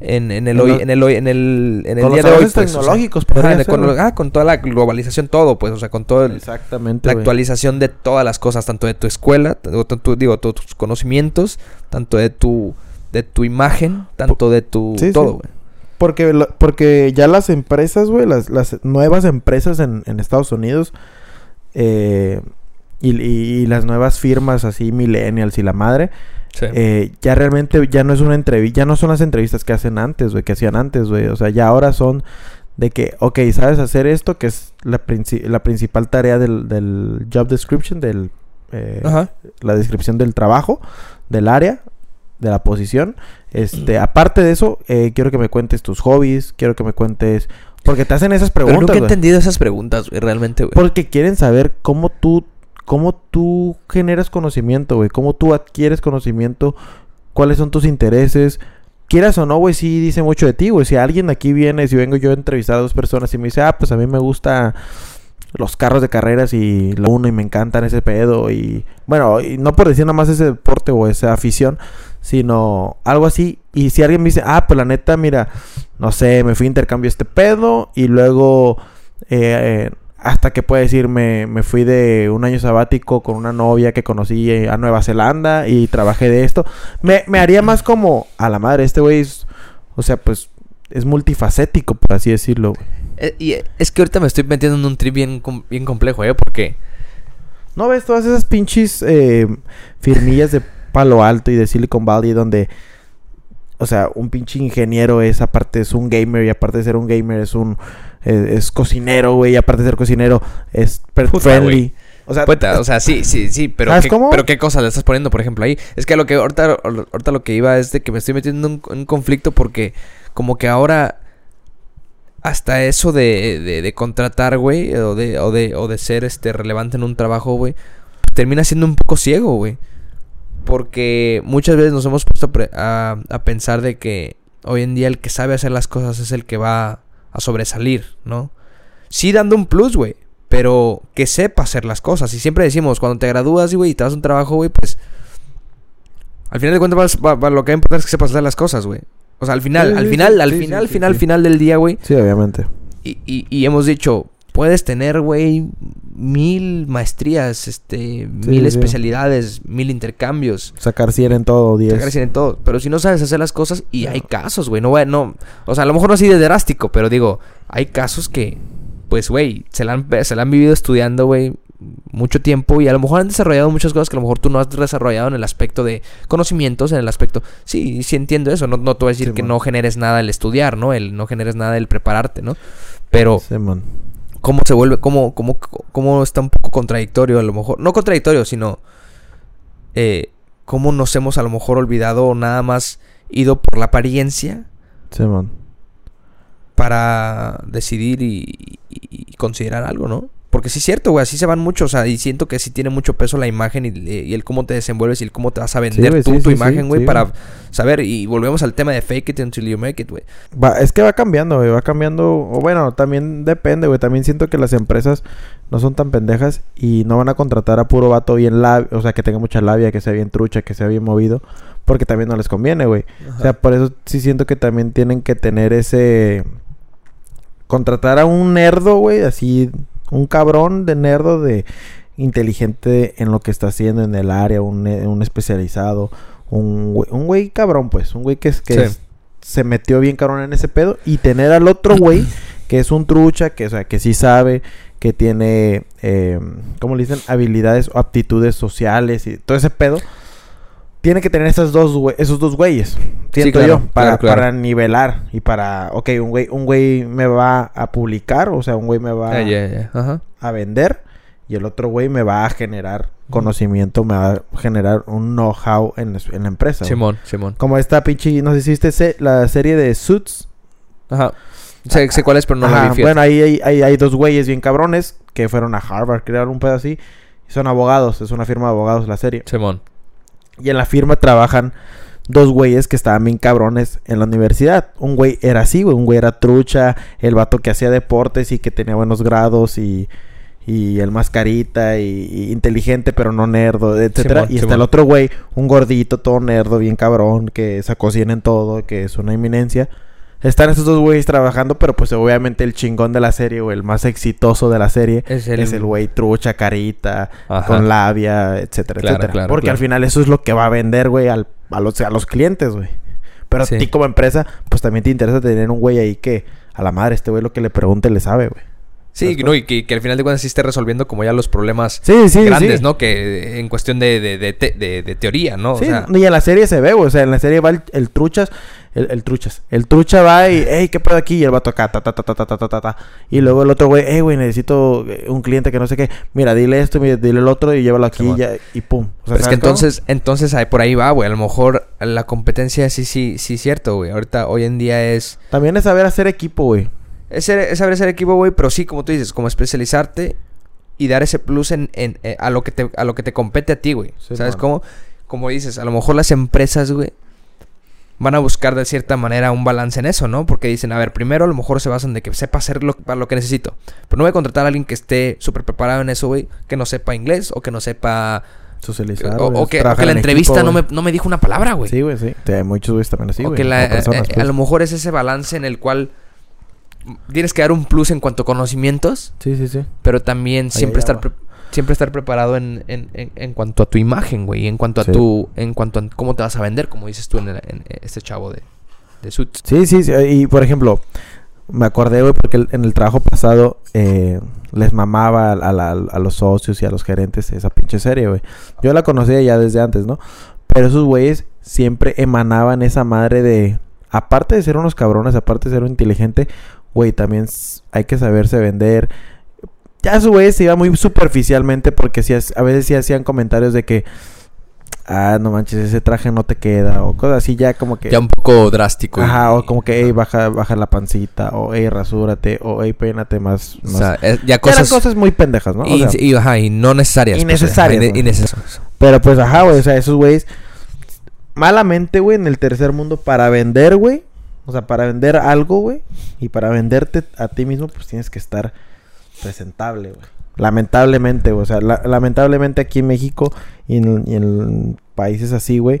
en, en el En hoy, lo- en el hoy, en el, en el Con día los de hoy. pues, o sea. tecnológicos, Ajá, el- ser, con, ah, con toda la globalización, todo, pues, o sea, con el- Exactamente, la actualización de todas las cosas, tanto de tu escuela, o tanto, digo, todos tus conocimientos, tanto de tu, de tu imagen, tanto de tu Sí, todo, güey. Porque, lo- porque ya las empresas, güey, las, las nuevas empresas en, en Estados Unidos eh, y, y- y las nuevas firmas así, millennials y la madre, Sí. eh, ya realmente ya no es una entrevista, ya no son las entrevistas que hacen antes, güey, que hacían antes, güey. O sea, ya ahora son de que, ok, sabes hacer esto, que es la, princi- la principal tarea del, del job description, del, eh, la descripción del trabajo, del área, de la posición. Este, aparte de eso, eh, quiero que me cuentes tus hobbies, quiero que me cuentes, porque te hacen esas Pero preguntas, nunca he entendido esas preguntas, güey, realmente, güey. Porque quieren saber cómo tú, cómo tú generas conocimiento, güey. Cómo tú adquieres conocimiento, cuáles son tus intereses. Quieras o no, güey, sí dice mucho de ti, güey. Si alguien aquí viene, si vengo yo a entrevistar a dos personas y me dice, ah, pues a mí me gusta los carros de carreras y la uno y me encantan ese pedo y bueno, y no por decir nada más ese deporte o esa afición, sino algo así. Y si alguien me dice, ah, pues la neta, mira, no sé, me fui a intercambio este pedo y luego eh, eh, hasta que puede decir, me, me fui de un año sabático con una novia que conocí eh, a Nueva Zelanda y trabajé de esto. Me, me haría más como, a la madre, este güey es, o sea, pues es multifacético, por así decirlo. Eh, y eh, es que ahorita me estoy metiendo en un trip bien, bien complejo, ¿eh? Porque... ¿No ves todas esas pinches eh, firmillas de Palo Alto y de Silicon Valley donde, o sea, un pinche ingeniero es, aparte es un gamer y aparte de ser un gamer es un, eh, es cocinero, güey, y aparte de ser cocinero es pet friendly. O sea, Puta, o sea, sí, sí, sí, pero ¿Sabes ¿qué, cómo? pero qué cosas le estás poniendo, por ejemplo, ahí? Es que a lo que ahorita, ahorita lo que iba es de que me estoy metiendo en un, en un conflicto porque como que ahora hasta eso de, de, contratar, güey, o de, o de, o de ser este relevante en un trabajo, güey, termina siendo un poco ciego, güey. Porque muchas veces nos hemos puesto a, a, a pensar de que hoy en día el que sabe hacer las cosas es el que va a sobresalir, ¿no? Sí dando un plus, güey, pero que sepa hacer las cosas. Y siempre decimos, cuando te gradúas, güey, y te das un trabajo, güey, pues... Al final de cuentas, va- va- lo que importa es que sepas hacer las cosas, güey. O sea, al final, Sí, al final, sí, al final, sí, final, final del día, güey. sí, obviamente. Y, y, y hemos dicho, puedes tener, güey, mil maestrías, este, mil especialidades, mil intercambios. Sacar 100 en todo, 10. Sacar cien en todo. Pero si no sabes hacer las cosas, y hay casos, güey, no, no, o sea, a lo mejor no así de drástico, pero digo, hay casos que, pues, güey, se la han, se la han vivido estudiando, güey, mucho tiempo y a lo mejor han desarrollado muchas cosas que a lo mejor tú no has desarrollado en el aspecto de conocimientos, en el aspecto, sí, sí entiendo eso, no, no te voy a decir Sí, que man. no generes nada el estudiar, ¿no? El no generes nada el prepararte, ¿no? Pero Sí, man. cómo se vuelve, cómo, cómo, cómo está un poco contradictorio a lo mejor. No contradictorio, sino eh, cómo nos hemos a lo mejor olvidado o nada más ido por la apariencia Sí, man. para decidir y, y- y considerar algo, ¿no? Porque sí es cierto, güey, así se van muchos, o sea, y siento que sí tiene mucho peso la imagen y, y el cómo te desenvuelves y el cómo te vas a vender tú sí, tu sí, imagen, güey, para saber. Y volvemos al tema de fake it until you make it, güey. Es que va cambiando, güey, va cambiando. O bueno, también depende, güey. También siento que las empresas no son tan pendejas y no van a contratar a puro vato bien labia, o sea, que tenga mucha labia, que sea bien trucha, que sea bien movido, porque también no les conviene, güey. O sea, por eso sí siento que también tienen que tener ese... Contratar a un nerdo, güey, así, un cabrón de nerdo de inteligente en lo que está haciendo en el área, un, eh, un especializado, un güey, un güey cabrón, pues, un güey que, es, que Sí. es- se metió bien cabrón en ese pedo y tener al otro güey que es un trucha, que, o sea, que sí sabe, que tiene, eh, ¿cómo le dicen? Habilidades o aptitudes sociales y todo ese pedo. Tiene que tener esos dos, esos dos güeyes. Siento claro, yo. Para, claro, claro. para nivelar. Y para. Ok, un güey, un güey me va a publicar. O sea, un güey me va Ah. Ajá. a vender. Y el otro güey me va a generar conocimiento. Me va a generar un know-how en, en la empresa. güey. Simón, Simón. Como esta pinche. No sé si se- la serie de Suits. Ajá. Sé, sé cuál es, pero no la vi. Bueno, ahí hay, hay, hay dos güeyes bien cabrones. Que fueron a Harvard, crearon un pedo así. Y son abogados. Es una firma de abogados la serie. Simón. Y en la firma trabajan dos güeyes que estaban bien cabrones en la universidad. Un güey era así, güey. Un güey era trucha. El vato que hacía deportes y que tenía buenos grados y... Y el mascarita y, y inteligente pero no nerdo, etcétera. Simón, y está el otro güey, un gordito, todo nerdo, bien cabrón, que se cocina en todo, que es una eminencia. Están esos dos güeyes trabajando, pero pues obviamente el chingón de la serie o el más exitoso de la serie Es el... es el güey trucha, carita, Ajá. con labia, etcétera, Claro, etcétera. claro, Porque claro. al final eso es lo que va a vender, güey, al- a, los, a los clientes, güey. Pero Sí. a ti como empresa, pues también te interesa tener un güey ahí que a la madre, este güey lo que le pregunte le sabe, güey. Sí, no, y que, que al final de cuentas sí esté resolviendo como ya los problemas Sí, sí, grandes, sí. ¿no? Que en cuestión de, de, de, te- de- de teoría, ¿no? Sí, o sea, y en la serie se ve, güey. O sea, en la serie va el, el truchas, el, el truchas. El trucha va y, hey, ¿qué pedo aquí? Y el vato acá, ta, ta, ta, ta, ta, ta, ta, ta, ta. Y luego el otro güey, hey, güey, necesito eh, un cliente que no sé qué. Mira, dile esto, mira, dile el otro y llévalo aquí y ya, y pum. O sea, pero es que entonces, entonces ahí por ahí va, güey. A lo mejor la competencia sí, sí, sí, cierto, güey. Ahorita, hoy en día es... También es saber hacer equipo, güey. Es, es saber ser equipo, güey, pero sí, como tú dices, como especializarte y dar ese plus en, en- eh, a, lo que te, a lo que te compete a ti, güey. Sí, ¿Sabes cómo? Como dices, a lo mejor las empresas, güey, van a buscar de cierta manera un balance en eso, ¿no? Porque dicen, a ver, primero a lo mejor se basan de que sepa hacer lo, para lo que necesito. Pero no voy a contratar a alguien que esté súper preparado en eso, güey, que no sepa inglés o que no sepa... Socializar. o, que, o trabajar que la en entrevista equipo, no, me, no me dijo una palabra, güey. Sí, güey, sí. Te- muchos güeyes también así, o güey. eh, pues. a lo mejor es ese balance en el cual tienes que dar un plus en cuanto a conocimientos, Sí, sí, sí. pero también siempre estar pre- siempre estar preparado en, en, en, en cuanto a tu imagen, güey, en cuanto a Sí. tu en cuanto a cómo te vas a vender, como dices tú en, el- este chavo de de Suits. Sí, sí, sí. Y por ejemplo, me acordé, güey, porque en el trabajo pasado eh, les mamaba a, a a los socios y a los gerentes esa pinche serie, güey. Yo la conocía ya desde antes, ¿no? Pero esos güeyes siempre emanaban esa madre de. Aparte de ser unos cabrones, aparte de ser un inteligente, güey, también hay que saberse vender. Ya esos güeyes se iba muy superficialmente porque sí, a veces sí hacían comentarios de que. Ah, no manches, ese traje no te queda. O cosas así, ya como que. Ya un poco drástico. y- Ajá, o como que, hey, baja, baja la pancita, o hey, rasúrate, o hey, peínate más. o más. sea, eh, ya Eran cosas, cosas muy pendejas, ¿no? O y, sea, y, ajá, y no necesarias. pues, Innecesarias, ajá, ine- ¿no? innecesarias. pero pues, ajá, güey, o sea, esos güeyes, malamente, güey, en el tercer mundo, para vender, güey, o sea, para vender algo, güey, y para venderte a ti mismo, pues tienes que estar presentable, güey. Lamentablemente, güey, o sea, la- lamentablemente aquí en México y en, y en países así, güey,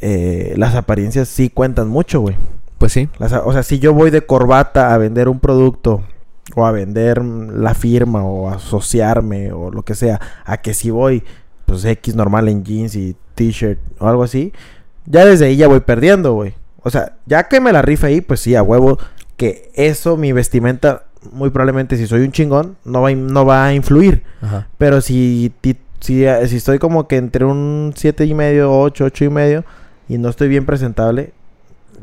eh, las apariencias sí cuentan mucho, güey. Pues sí. Las- o sea, si yo voy de corbata a vender un producto o a vender la firma o a asociarme o lo que sea, a que si voy pues X normal en jeans y t-shirt o algo así, ya desde ahí ya voy perdiendo, güey. O sea, ya que me la rife ahí, pues sí, a huevo que eso, mi vestimenta, muy probablemente si soy un chingón, no va, no va a influir. Ajá. Pero si, ti- si, eh, si estoy como que entre un siete y medio, 8, 8 y medio y no estoy bien presentable,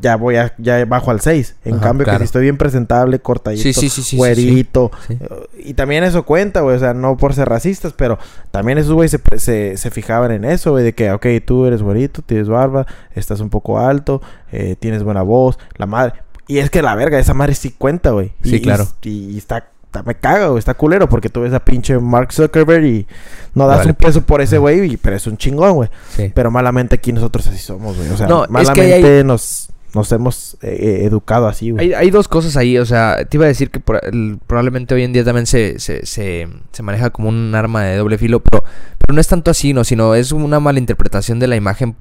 ya voy a, ya bajo al 6. En Ajá, cambio, claro. que si estoy bien presentable, cortadito, Sí, güerito. Eh, Y también eso cuenta, güey. O sea, no por ser racistas, pero también esos güey se, se, se fijaban en eso, güey. De que, ok, tú eres güerito, tienes barba, estás un poco alto, eh, tienes buena voz, la madre. Y es que la verga, esa madre sí cuenta, güey. Sí, Y- claro. Y, y está, me caga, güey. Está culero porque tú ves a pinche Mark Zuckerberg y no das Vale. un peso por ese güey, pero es un chingón, güey. Sí. Pero malamente aquí nosotros así somos, güey. O sea, No, es que malamente hay- nos, nos hemos eh, eh, educado así, güey. Hay, hay dos cosas ahí, o sea, te iba a decir que por- el- probablemente hoy en día también se, se, se, se maneja como un arma de doble filo, pero, pero no es tanto así, no, sino es una mala interpretación de la imagen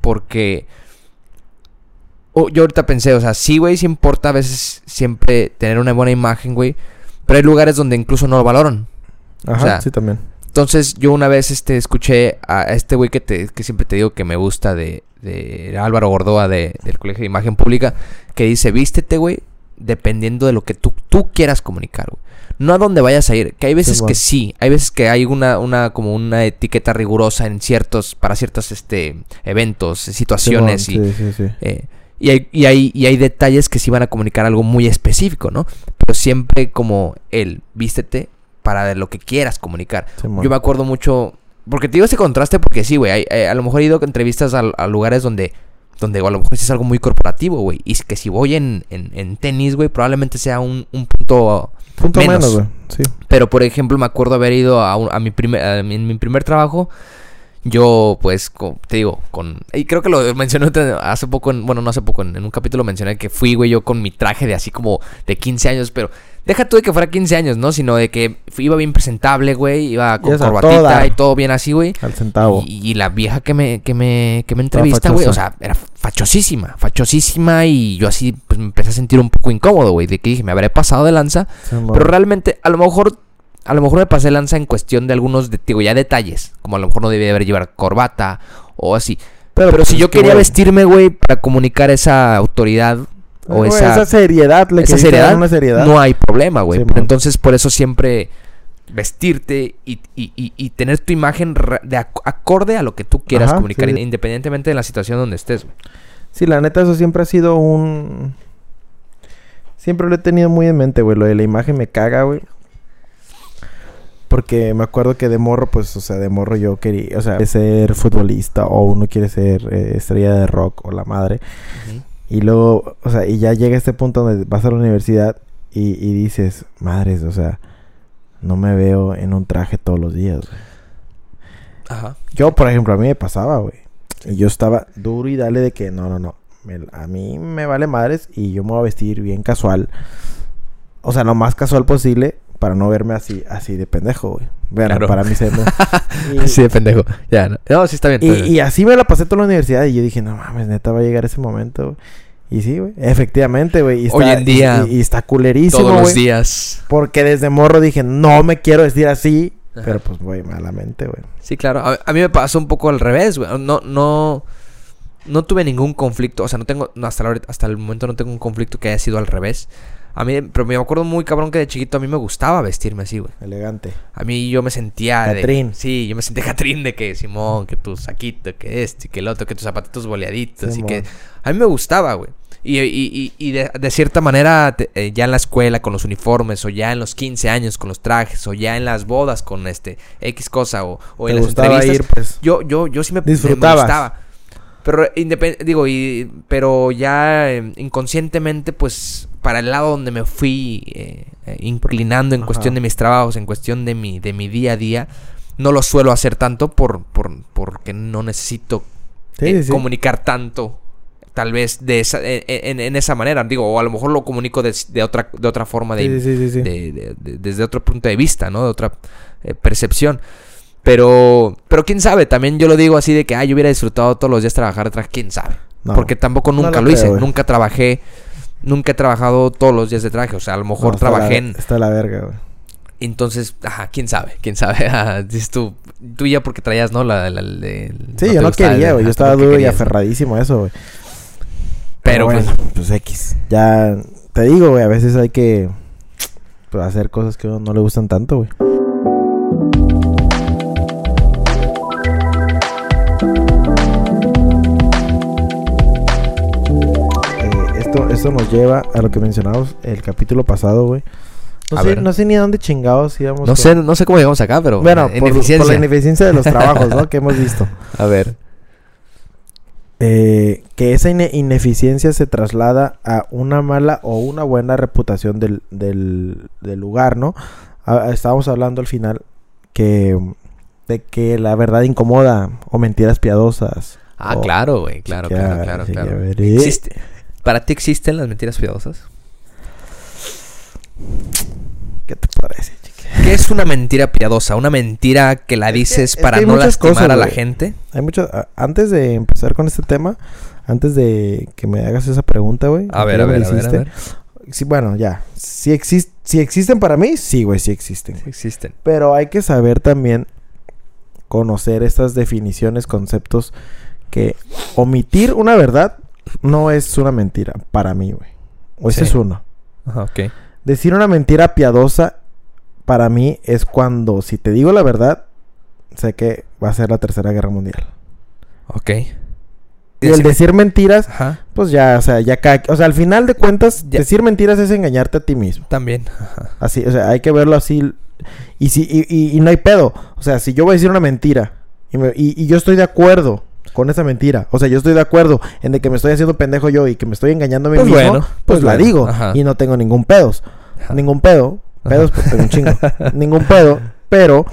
porque... o- yo ahorita pensé, o sea, sí, güey, sí importa a veces siempre tener una buena imagen, güey, pero hay lugares donde incluso no lo valoran. Ajá, o sea, sí, también. Entonces, yo una vez este escuché a este güey que, te- que siempre te digo que me gusta de, de Álvaro Gordoa de- del Colegio de Imagen Pública, que dice, vístete, güey, dependiendo de lo que tú, tú quieras comunicar, güey. No a dónde vayas a ir. Que hay veces que sí, hay veces que hay una, una, como una etiqueta rigurosa en ciertos, para ciertos este eventos, situaciones y, sí. eh, y, hay, y, hay, y hay detalles que sí van a comunicar algo muy específico, ¿no? Pero siempre como el vístete para lo que quieras comunicar. Yo me acuerdo mucho. Porque te digo ese contraste porque sí, güey. eh, A lo mejor he ido a entrevistas a, a lugares donde. Donde a lo mejor es algo muy corporativo, güey. Y es que si voy en, en, en tenis, güey, probablemente sea un, un punto. Punto menos. menos, güey. Sí. Pero por ejemplo, me acuerdo haber ido a, un- a mi primer. a mi- en mi primer trabajo. Yo, pues, co- te digo, con. Y creo que lo mencioné hace poco, en- bueno, no hace poco, en, en un capítulo mencioné que fui, güey, yo con mi traje de así como de 15 años, pero deja tú de que fuera 15 años, ¿no? Sino de que iba bien presentable, güey, iba con corbatita todo dar. y todo bien así, güey. Al centavo. Y, y la vieja que me, que me, que me entrevista, güey, o sea, era fachosísima, fachosísima y yo así, pues me empecé a sentir un poco incómodo, güey, de que dije, me habré pasado de lanza. Pero realmente, a lo mejor, a lo mejor me pasé lanza en cuestión de algunos, de, digo, ya detalles. Como a lo mejor no debía haber llevar corbata o así. Pero, pues, si yo quería vestirme, güey, para comunicar esa autoridad o esa, seriedad, le esa seriedad, una seriedad. no hay problema, güey. Sí, Pero entonces, por eso siempre vestirte y, y- y- y tener tu imagen de ac- acorde a lo que tú quieras Ajá, comunicar, sí. independientemente de la situación donde estés, güey. Sí, la neta, eso siempre ha sido un. Siempre lo he tenido muy en mente, güey. Lo de la imagen me caga, güey. Porque me acuerdo que de morro, pues, o sea, de morro yo quería, o sea, ser futbolista o uno quiere ser eh, estrella de rock o la madre. Y luego, o sea, y ya llega este punto donde vas a la universidad y, y dices, madres, o sea, no me veo en un traje todos los días, güey. Ajá. Yo, por ejemplo, a mí me pasaba, güey. Y yo estaba duro y dale de que no, no, no. me- a mí me vale madres y yo me voy a vestir bien casual. O sea, lo más casual posible para no verme así, así de pendejo, güey. Bueno, Claro. para mí se me... y, Así de pendejo. Ya, no, No, sí está bien. está y, bien. y así me la pasé toda la universidad y yo dije, no mames, neta va a llegar ese momento, güey. Y sí, güey. Efectivamente, güey. y Hoy en día, Y, y está culerísimo, Todos los güey. días. Porque desde morro dije, no me quiero vestir así. Ajá. Pero pues, güey, malamente, güey. Sí, claro. A, a mí me pasó un poco al revés, güey. No, no, no tuve ningún conflicto. O sea, no tengo, no, hasta, la hasta el momento no tengo un conflicto que haya sido al revés. A mí, pero me acuerdo muy cabrón que de chiquito a mí me gustaba vestirme así, güey. Elegante. A mí yo me sentía de... Catrín. Sí, yo me sentía Catrín de que Simón, que tu saquito, que este, que el otro, que tus zapatitos boleaditos. y Simón. que... A mí me gustaba, güey. Y, y, y, y de, de cierta manera, te- eh, ya en la escuela con los uniformes, o ya en los 15 años con los trajes, o ya en las bodas con este X cosa, o, o en las entrevistas. ir, pues. Yo, yo, yo sí me, me- gustaba. Pero digo, y, pero ya eh, inconscientemente, pues, para el lado donde me fui eh, eh, inclinando en Ajá. cuestión de mis trabajos, en cuestión de mi, de mi día a día, no lo suelo hacer tanto por, por, porque no necesito Sí, eh, sí, comunicar tanto. Tal vez de esa, en, en- en esa manera, digo, o a lo mejor lo comunico de, de otra, de otra forma de, Sí, sí, sí, sí. de- de- de- desde otro punto de vista, ¿no? De otra eh, percepción. Pero, pero quién sabe, también yo lo digo así de que, ay, yo hubiera disfrutado todos los días trabajar detrás, quién sabe. No. Porque tampoco No nunca lo lo hice, creo, güey. nunca trabajé, nunca he trabajado todos los días de traje, o sea, a lo No, mejor la- trabajé en... Está la verga, güey. Entonces, ajá, quién sabe, quién sabe. Ah, Dices tú, tú ya porque traías, ¿no? La, la- Sí, yo no quería, güey. Yo estaba duro y aferradísimo a eso, güey. Pero, bueno, pues X. Ya te digo, güey, a veces hay que pues, hacer cosas que no le gustan tanto, güey. Esto, nos lleva a lo que mencionamos el capítulo pasado, güey. No sé, no sé ni a dónde chingados íbamos. No con- sé, no sé cómo llegamos acá, pero... Bueno, eh, por, la ineficiencia de los trabajos, ¿no? Que hemos visto. A ver. eh, que esa ine- ineficiencia se traslada a una mala o una buena reputación del, del, del lugar, ¿no? Ah, estábamos hablando al final que de que la verdad incomoda o mentiras piadosas. Ah, o- claro, güey, claro, claro, claro, sí, claro. veré. Existe. ¿Para ti existen las mentiras piadosas? ¿Qué te parece, chique? ¿Qué es una mentira piadosa? ¿Una mentira que la Es que- dices es que para no muchas lastimar cosas, a la gente? Hay mucho a- antes de empezar con este tema, antes de que me hagas esa pregunta, güey. A ver, a ver, a ver, a ver. Sí, bueno, ya. Si, exis- si existen para mí, sí, güey, sí existen. Existen. Pero hay que saber también conocer estas definiciones, conceptos que omitir una verdad no es una mentira para mí, güey. O ese Sí. es uno. Ajá, ok. Decir una mentira piadosa para mí es cuando, si te digo la verdad, sé que va a ser la tercera guerra mundial. Ok. Y el decir mentiras, Ajá. pues ya, o sea, ya cada... O sea, al final de cuentas, Ya. decir mentiras es engañarte a ti mismo. También. Ajá. Así, o sea, hay que verlo así. Y, si, y, y- y no hay pedo. O sea, si yo voy a decir una mentira y, me- y- y yo estoy de acuerdo con esa mentira, o sea, yo estoy de acuerdo en de que me estoy haciendo pendejo yo y que me estoy engañando a mí Pues mismo, bueno, pues, pues la bueno, digo. ajá. Y no tengo ningún pedos. Ajá. Ningún pedo. Pedos, pues tengo un chingo. ningún pedo. Pero,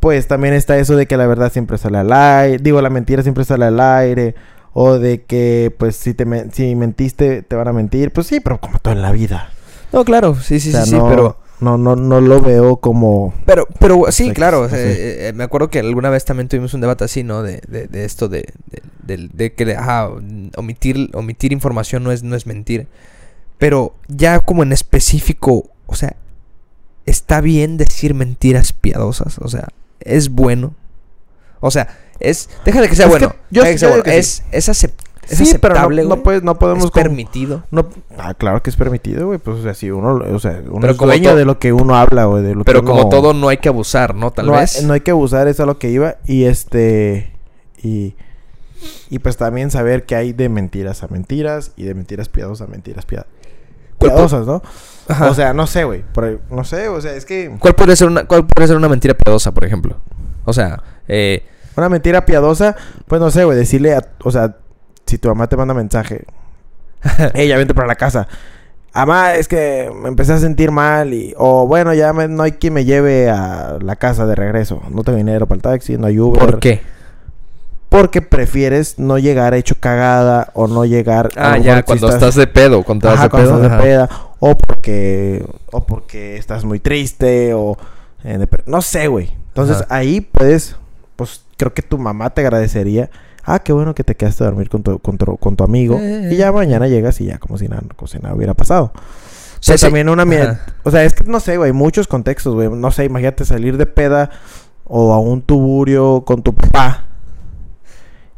pues también está eso de que la verdad siempre sale al aire. Digo, la mentira siempre sale al aire. O de que, pues, si te si mentiste, te van a mentir. Pues sí, pero como todo en la vida. No, claro. Sí, sí, O sea, sí, sí, pero... no, no, no lo veo como. Pero, pero sí, Pues, claro. sí. sea, eh, eh, me acuerdo que alguna vez también tuvimos un debate así, ¿no? De, de, de esto de, de, de que ajá, omitir, omitir información no es, no es mentir. Pero ya como en específico, o sea, está bien decir mentiras piadosas. O sea, es bueno. O sea, es. Deja de que sea Es que bueno. yo- que sea yo digo bueno. que es, es, acep- es sí, pero no, no, puedes- no podemos. es permitido. no, ah, claro que es permitido, güey. Pues, o sea, si uno, o sea, uno Pero es como dueño de lo que uno habla, güey. De lo Pero que como uno- todo, no hay que abusar, ¿no? Tal no, vez. No hay que abusar, eso es a lo que iba. Y este. Y. Y pues también saber que hay de mentiras a mentiras y de mentiras piadosas a mentiras pia- ¿Cuál po- piadosas, ¿no? Ajá. O sea, no sé, güey. No sé, o sea, es que. ¿Cuál podría ser una, cuál podría ser una mentira piadosa, por ejemplo? O sea, eh, Una mentira piadosa, pues no sé, güey, decirle a, o sea, si tu mamá te manda mensaje, ella vente para la casa. Mamá, es que me empecé a sentir mal y, o bueno, ya me- no hay quien me lleve a la casa de regreso. No tengo dinero para el taxi, no hay Uber. ¿por qué? Porque prefieres no llegar hecho cagada o no llegar. a Ah, ya, si cuando estás, de pedo, cuando estás Ajá, de cuando pedo. estás de peda, o porque o porque estás muy triste o eh, no sé, güey. Entonces Ajá. ahí puedes pues creo que tu mamá te agradecería. Ah, qué bueno que te quedaste a dormir con tu, con tu, con tu amigo. Eh, y ya mañana llegas y ya como si nada, como si nada hubiera pasado. O sea, sí- también una... mi- ajá. O sea, es que no sé, güey. Muchos contextos, güey. No sé, imagínate salir de peda o a un tuburio con tu papá.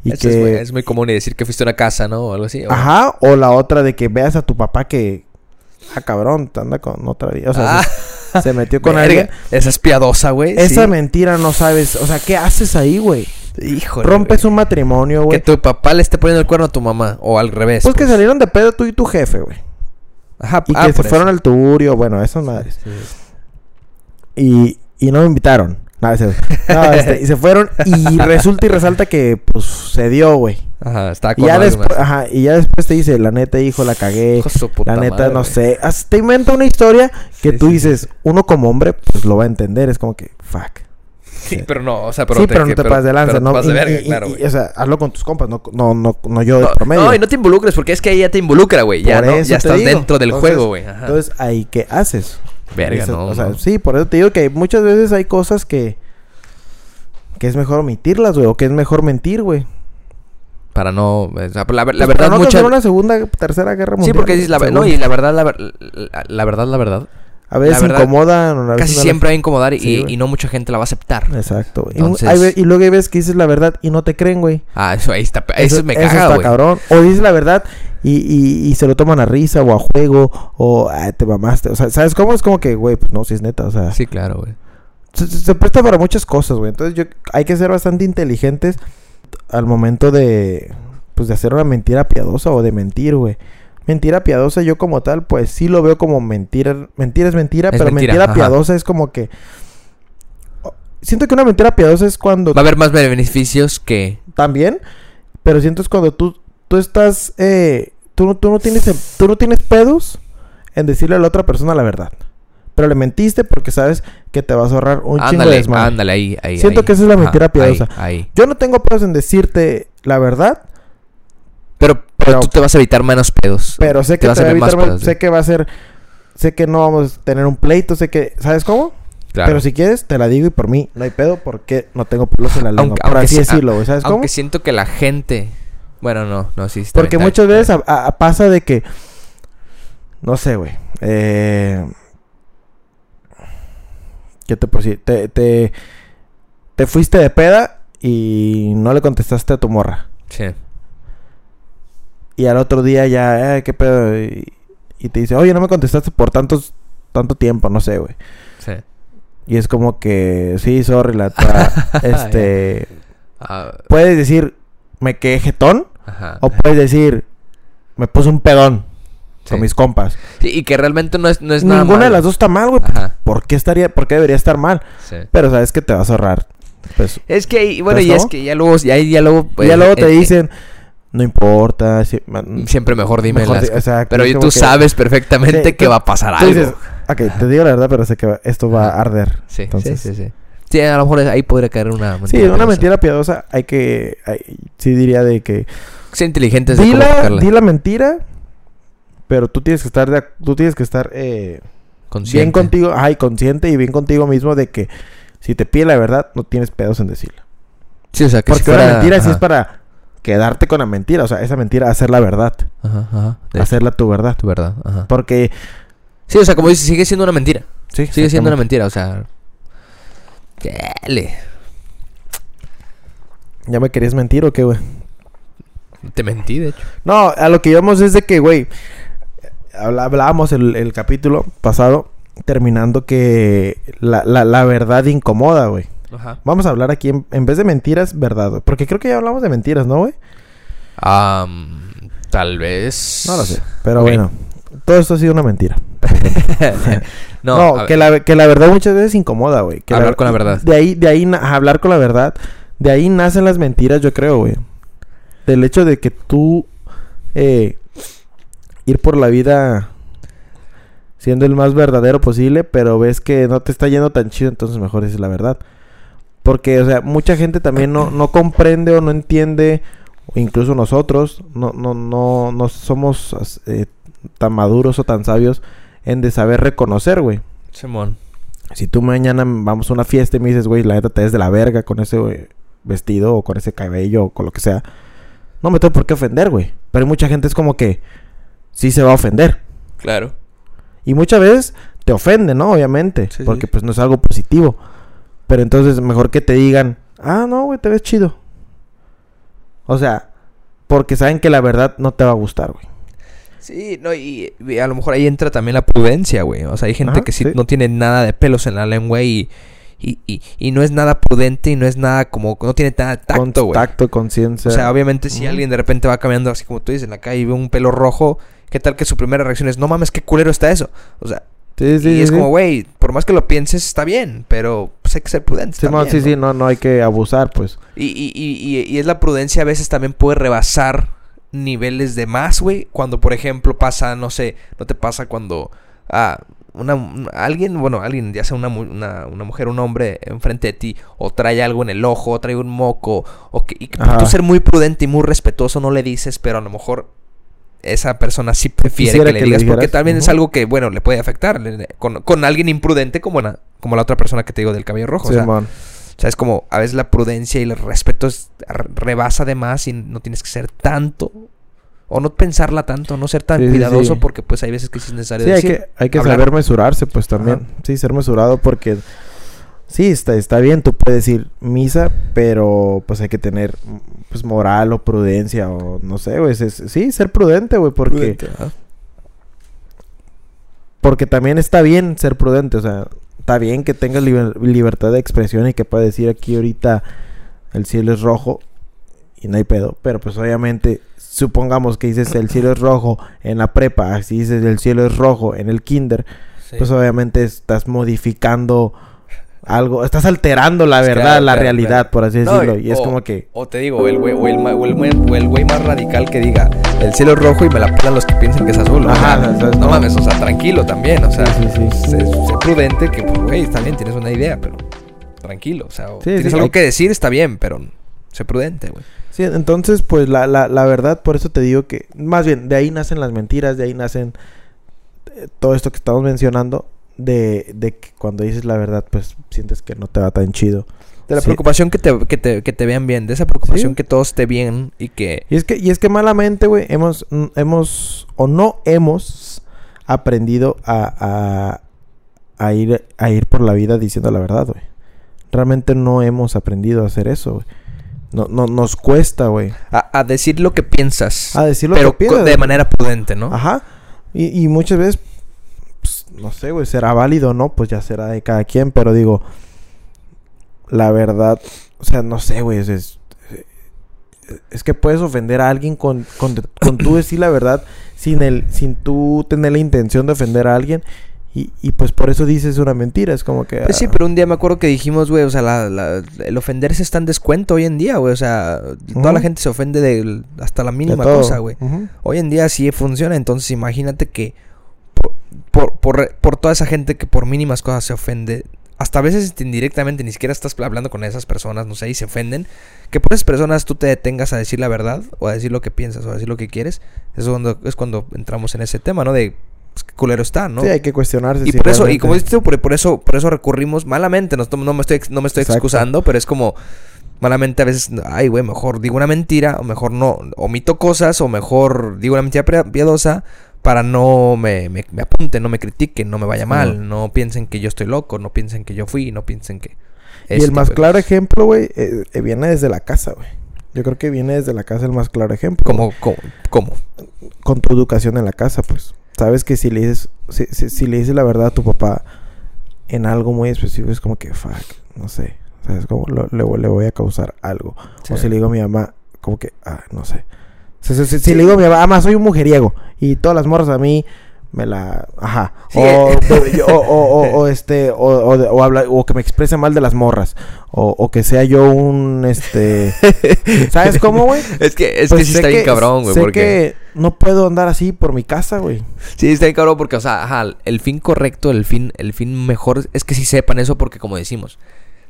Y Eso es, que... muy, es muy común y decir que fuiste a una casa, ¿no? O algo así. o- Ajá, o la otra de que veas a tu papá que... Ah, cabrón, te anda con otra vida. O sea, Ah, se metió con alguien. Esa es piadosa, güey. Esa sí. mentira no sabes. O sea, ¿qué haces ahí, güey? Híjole. Rompes un matrimonio, Que güey. tu papá le esté poniendo el cuerno a tu mamá. O al revés. Pues que salieron de pedo tú y tu jefe, güey. Ajá, Y ah, que se fueron al tuburio, bueno, esas madres. Sí. Y, y no me invitaron. No, este, y se fueron y resulta y resalta que, pues, se dio, güey. Ajá, Y con ya, algo después, ajá, y ya después te dice, la neta, hijo, la cagué. Hijo La neta, madre, no sé. Te inventa una historia que Sí, tú sí, dices, sí. uno como hombre, pues lo va a entender. Es como que, fuck. Sí, pero no, o sea, pero sí, pero no te pases de lanza, te ¿no? pasas de Y- verga, y- claro, y- o sea, hazlo con tus compas, no, no, no, no yo de No, promedio. no, y no te involucres porque es que ahí ya te involucra, güey. Ya, no, ya te estás digo. dentro del Entonces- juego, güey. Entonces, ahí, ¿qué haces? Verga, Eso- no. O sea, no. sí, por eso te digo que muchas veces hay cosas que... Que es mejor omitirlas, güey. O que es mejor mentir, güey. Para no. o sea, la, la Pues verdad, no mucha. una segunda, tercera guerra mundial. Sí, porque dices la. No, y la verdad, la, ver- la, la verdad, la verdad. A veces verdad, incomodan. a veces Casi siempre va a incomodar y, Sí, y no mucha gente la va a aceptar. Exacto. Y, Entonces- hay y luego hay veces que dices la verdad y no te creen, güey. Ah, eso ahí está. Eso, me caga, está güey. cabrón. O dices la verdad y, y, y se lo toman a risa o a juego o "Ay, te mamaste. O sea, ¿sabes cómo? Es como que, güey, pues no, si es neta. O sea, Sí, claro, güey. se, se- se presta para muchas cosas, güey. Entonces yo, hay que ser bastante inteligentes al momento de, pues, de hacer una mentira piadosa o de mentir, güey. Mentira piadosa yo como tal, pues sí lo veo como mentira. Mentira es mentira, Es pero mentira, piadosa es como que... Siento que una mentira piadosa es cuando Va a haber más beneficios que. también, pero siento es cuando tú, tú estás, eh, tú, no- tú, no tienes, tú no tienes pedos en decirle a la otra persona la verdad. Pero le mentiste porque sabes que te vas a ahorrar un chingo de desmadre. ándale, ahí, ahí. Siento ahí. que esa es la Ajá, mentira piadosa. Ahí, ahí. Yo no tengo pedos en decirte la verdad, Pero, pero, Pero- tú te vas a evitar menos pedos. pero sé que te, vas va a ver más evitar, pedos, sé que va a ser, sé que no vamos a tener un pleito, sé que, ¿sabes cómo? Claro. Pero si quieres, te la digo y por mí no hay pedo porque no tengo pelos en la lengua. Aunque- por aunque así sea- decirlo, ¿sabes cómo? Aunque siento que la gente. Bueno, no, no, sí. está Porque muchas veces está a- a- pasa de que. No sé, güey. Eh, ¿Qué te decir? Te, te, te fuiste de peda y no le contestaste a tu morra. Sí. Y al otro día ya, eh, ¿qué pedo? Y, y te dice, oye, no me contestaste por tantos, tanto tiempo, no sé, güey. Sí. Y es como que, sí, sorry, la este, Ah, puedes decir, me quedé jetón, ajá. o puedes decir, me puse un pedón Sí. con mis compas. Sí, y que realmente no es, no es nada Ninguna de las dos está mal, güey. ¿Por qué estaría, por qué debería estar mal? Sí. Pero sabes que te vas a ahorrar. Pues, Es que, bueno, ¿Sabes y es que ya luego, ya, ya luego... y ya eh, luego te eh, dicen, no importa. si- man- Siempre mejor dime mejor las exacto, Pero tú que- sabes perfectamente Sí, que tú- va a pasar algo. dices, ok, te digo la verdad, pero sé que esto va a arder. sí, Entonces, sí, sí, sí. Sí, a lo mejor ahí podría caer una mentira. Sí, una piadosa. mentira piadosa hay que... hay- sí diría de que... Ser inteligentes de Di cómo la, sacarla. di la mentira, pero tú tienes que estar... de tú tienes que estar eh, bien contigo... Ay, consciente y bien contigo mismo de que... Si te pide la verdad, no tienes pedos en decirla. Sí, o sea, que Porque si fuera... una mentira sí es para quedarte con la mentira. O sea, esa mentira hacer la verdad. Ajá, ajá. De Hacerla tu verdad. tu verdad, ajá. Porque... Sí, o sea, como dices, sigue siendo una mentira. Sí, Sigue siendo una mentira, o sea... Dale. ¿Ya me querías mentir o qué, güey? Te mentí, de hecho. No, a lo que íbamos es de que, güey, hablábamos el, el capítulo pasado, terminando que la, la, la verdad incomoda, güey. Ajá. Vamos a hablar aquí, en, en vez de mentiras, verdad, güey. Porque creo que ya hablamos de mentiras, ¿no, güey? tal vez... No lo sé. Pero bueno, todo esto ha sido una mentira. no, que, la, que la verdad muchas veces incomoda, güey. Que Hablar con la verdad. De ahí, de ahí, hablar con la verdad. De ahí nacen las mentiras, yo creo, güey. Del hecho de que tú eh, ir por la vida siendo el más verdadero posible, pero ves que no te está yendo tan chido, entonces mejor dices la verdad. Porque, o sea, mucha gente también no, no comprende o no entiende, o incluso nosotros, no, no, no, no somos eh, tan maduros o tan sabios en de saber reconocer, güey. Simón. Si tú mañana vamos a una fiesta y me dices, güey, la neta te ves de la verga con ese güey, vestido o con ese cabello o con lo que sea, no me tengo por qué ofender, güey. Pero hay mucha gente es como que sí se va a ofender. Claro. Y muchas veces te ofende, ¿no? Obviamente. Sí, porque sí. pues no es algo positivo. Pero entonces mejor que te digan, ah, no, güey, te ves chido. O sea, porque saben que la verdad no te va a gustar, güey. Sí, no, y, y a lo mejor ahí entra también la prudencia, güey. O sea, hay gente Ajá, que sí, sí. no tiene nada de pelos en la lengua y, y, y, y no es nada prudente y no es nada como... No tiene nada tacto, güey. tacto, conciencia. O sea, obviamente si alguien de repente va caminando así como tú dices en la calle y ve un pelo rojo, ¿qué tal que su primera reacción es, no mames, qué culero está eso? O sea, Sí, sí, y es sí. como, güey, por más que lo pienses, está bien, pero pues hay que ser prudentes Sí, también, no, sí, ¿no? sí, no, no hay que abusar, pues. Y, y, y, y, y es la prudencia a veces también puede rebasar niveles de más, güey. Cuando, por ejemplo, pasa, no sé, no te pasa cuando ah, una, alguien, bueno, alguien, ya sea una, una, una mujer, un hombre enfrente de ti, o trae algo en el ojo, o trae un moco, o que, y tú ser muy prudente y muy respetuoso no le dices, pero a lo mejor esa persona sí prefiere Quisiera que le que le digas, porque también es algo que, bueno, le puede afectar con, con alguien imprudente como la, como la otra persona que te digo del cabello rojo. o sea, Simón. o sea, es como a veces la prudencia y el respeto es, re- rebasa de más y no tienes que ser tanto. O no pensarla tanto, no ser tan Sí, sí, cuidadoso sí. porque pues hay veces que sí es necesario Sí, hay decir. que, hay que saber mesurarse, pues también. Sí, ser mesurado porque... Sí, está, está bien, tú puedes ir misa, pero pues hay que tener pues moral o prudencia o no sé, güey. Sí, ser prudente, güey, porque... Prudente. Porque también está bien ser prudente, o sea, está bien que tengas liber- libertad de expresión y que puedas decir aquí ahorita el cielo es rojo y no hay pedo. Pero pues obviamente, supongamos que dices el cielo es rojo en la prepa, si dices el cielo es rojo en el kinder, Sí. pues obviamente estás modificando algo, estás alterando la verdad, claro, la claro, realidad, claro. por así decirlo. y- y es o- como que... O te digo, el güey, o el, o el, güey- o el güey más radical que diga, el cielo es rojo y me la pelan los que piensen que es azul. o Ajá, sea, o sea, no, no. mames, o sea, tranquilo también, o sea, Sí, sí, sí. Sé, sé prudente que, pues, güey, está bien, tienes una idea, pero tranquilo, o sea, tienes algo que decir, está bien, pero sé prudente, güey. Sí, entonces, pues la, la, la verdad, por eso te digo que, más bien, de ahí nacen las mentiras, de ahí nacen eh, todo esto que estamos mencionando, de, de que cuando dices la verdad, pues sientes que no te va tan chido. De la Sí. preocupación que te, que, te, que te vean bien, de esa preocupación Sí. que todo esté bien y que... Y es que, y es que malamente, güey, hemos, hemos, o no hemos aprendido a, a, a ir, a ir por la vida diciendo la verdad, güey. Realmente no hemos aprendido a hacer eso, güey. No, no, nos cuesta, güey. A, a decir lo que piensas. A decir lo pero que piensas. de manera prudente, ¿no? Ajá. Y, y muchas veces, no sé, güey, será válido o no, pues ya será de cada quien, pero digo, la verdad, o sea, no sé, güey, es, es, es que puedes ofender a alguien con, con, con tú decir la verdad sin, el, sin tú tener la intención de ofender a alguien. Y, y pues por eso dices una mentira, es como que... Pues sí, ah, pero un día me acuerdo que dijimos, güey, o sea, la, la- el ofenderse está en descuento hoy en día, güey. O sea, toda la gente se ofende de hasta la mínima cosa, güey. Hoy en día sí funciona, entonces imagínate que por, por, por, toda esa gente que por mínimas cosas se ofende, hasta a veces indirectamente ni siquiera estás hablando con esas personas, no sé, y se ofenden, que por esas personas tú te detengas a decir la verdad, o a decir lo que piensas, o a decir lo que quieres, eso es cuando, es cuando entramos en ese tema, ¿no? De pues, qué culero está, ¿no? Sí, hay que cuestionarse. Y por eso, y como dices tú, por, por eso, por eso recurrimos malamente, no, no me estoy, no me estoy Exacto. excusando, pero es como malamente a veces, ay, güey, mejor digo una mentira, o mejor no, omito cosas, o mejor digo una mentira pia- piadosa para no me, me, me apunten, no me critiquen, no me vaya mal, no piensen que yo estoy loco, no piensen que yo fui, no piensen que... Y el más tipo de claro ejemplo, güey, eh, eh, viene desde la casa, güey. Yo creo que viene desde la casa el más claro ejemplo. ¿Cómo, cómo, cómo? Con tu educación en la casa, pues. Sabes que si le dices, si, si- si le dices la verdad a tu papá en algo muy específico, es como que, fuck, no sé. ¿Sabes? Como lo- le, voy- le voy a causar algo. Sí. O si le digo a mi mamá, como que, ah, no sé. Si, si- si- si le digo a mi mamá, soy un mujeriego. Y todas las morras a mí me la. Ajá. Sí. O, o, o- o- o este. O, habla- que me exprese mal de las morras. O, que sea yo un. Este. ¿Sabes cómo, güey? Es que, es Pues que sí sé está bien cabrón, güey, Sé porque... que no puedo andar así por mi casa, güey. Sí, está bien cabrón porque, o sea, ajá, el fin correcto, el fin, el fin mejor es que sí sepan eso porque como decimos,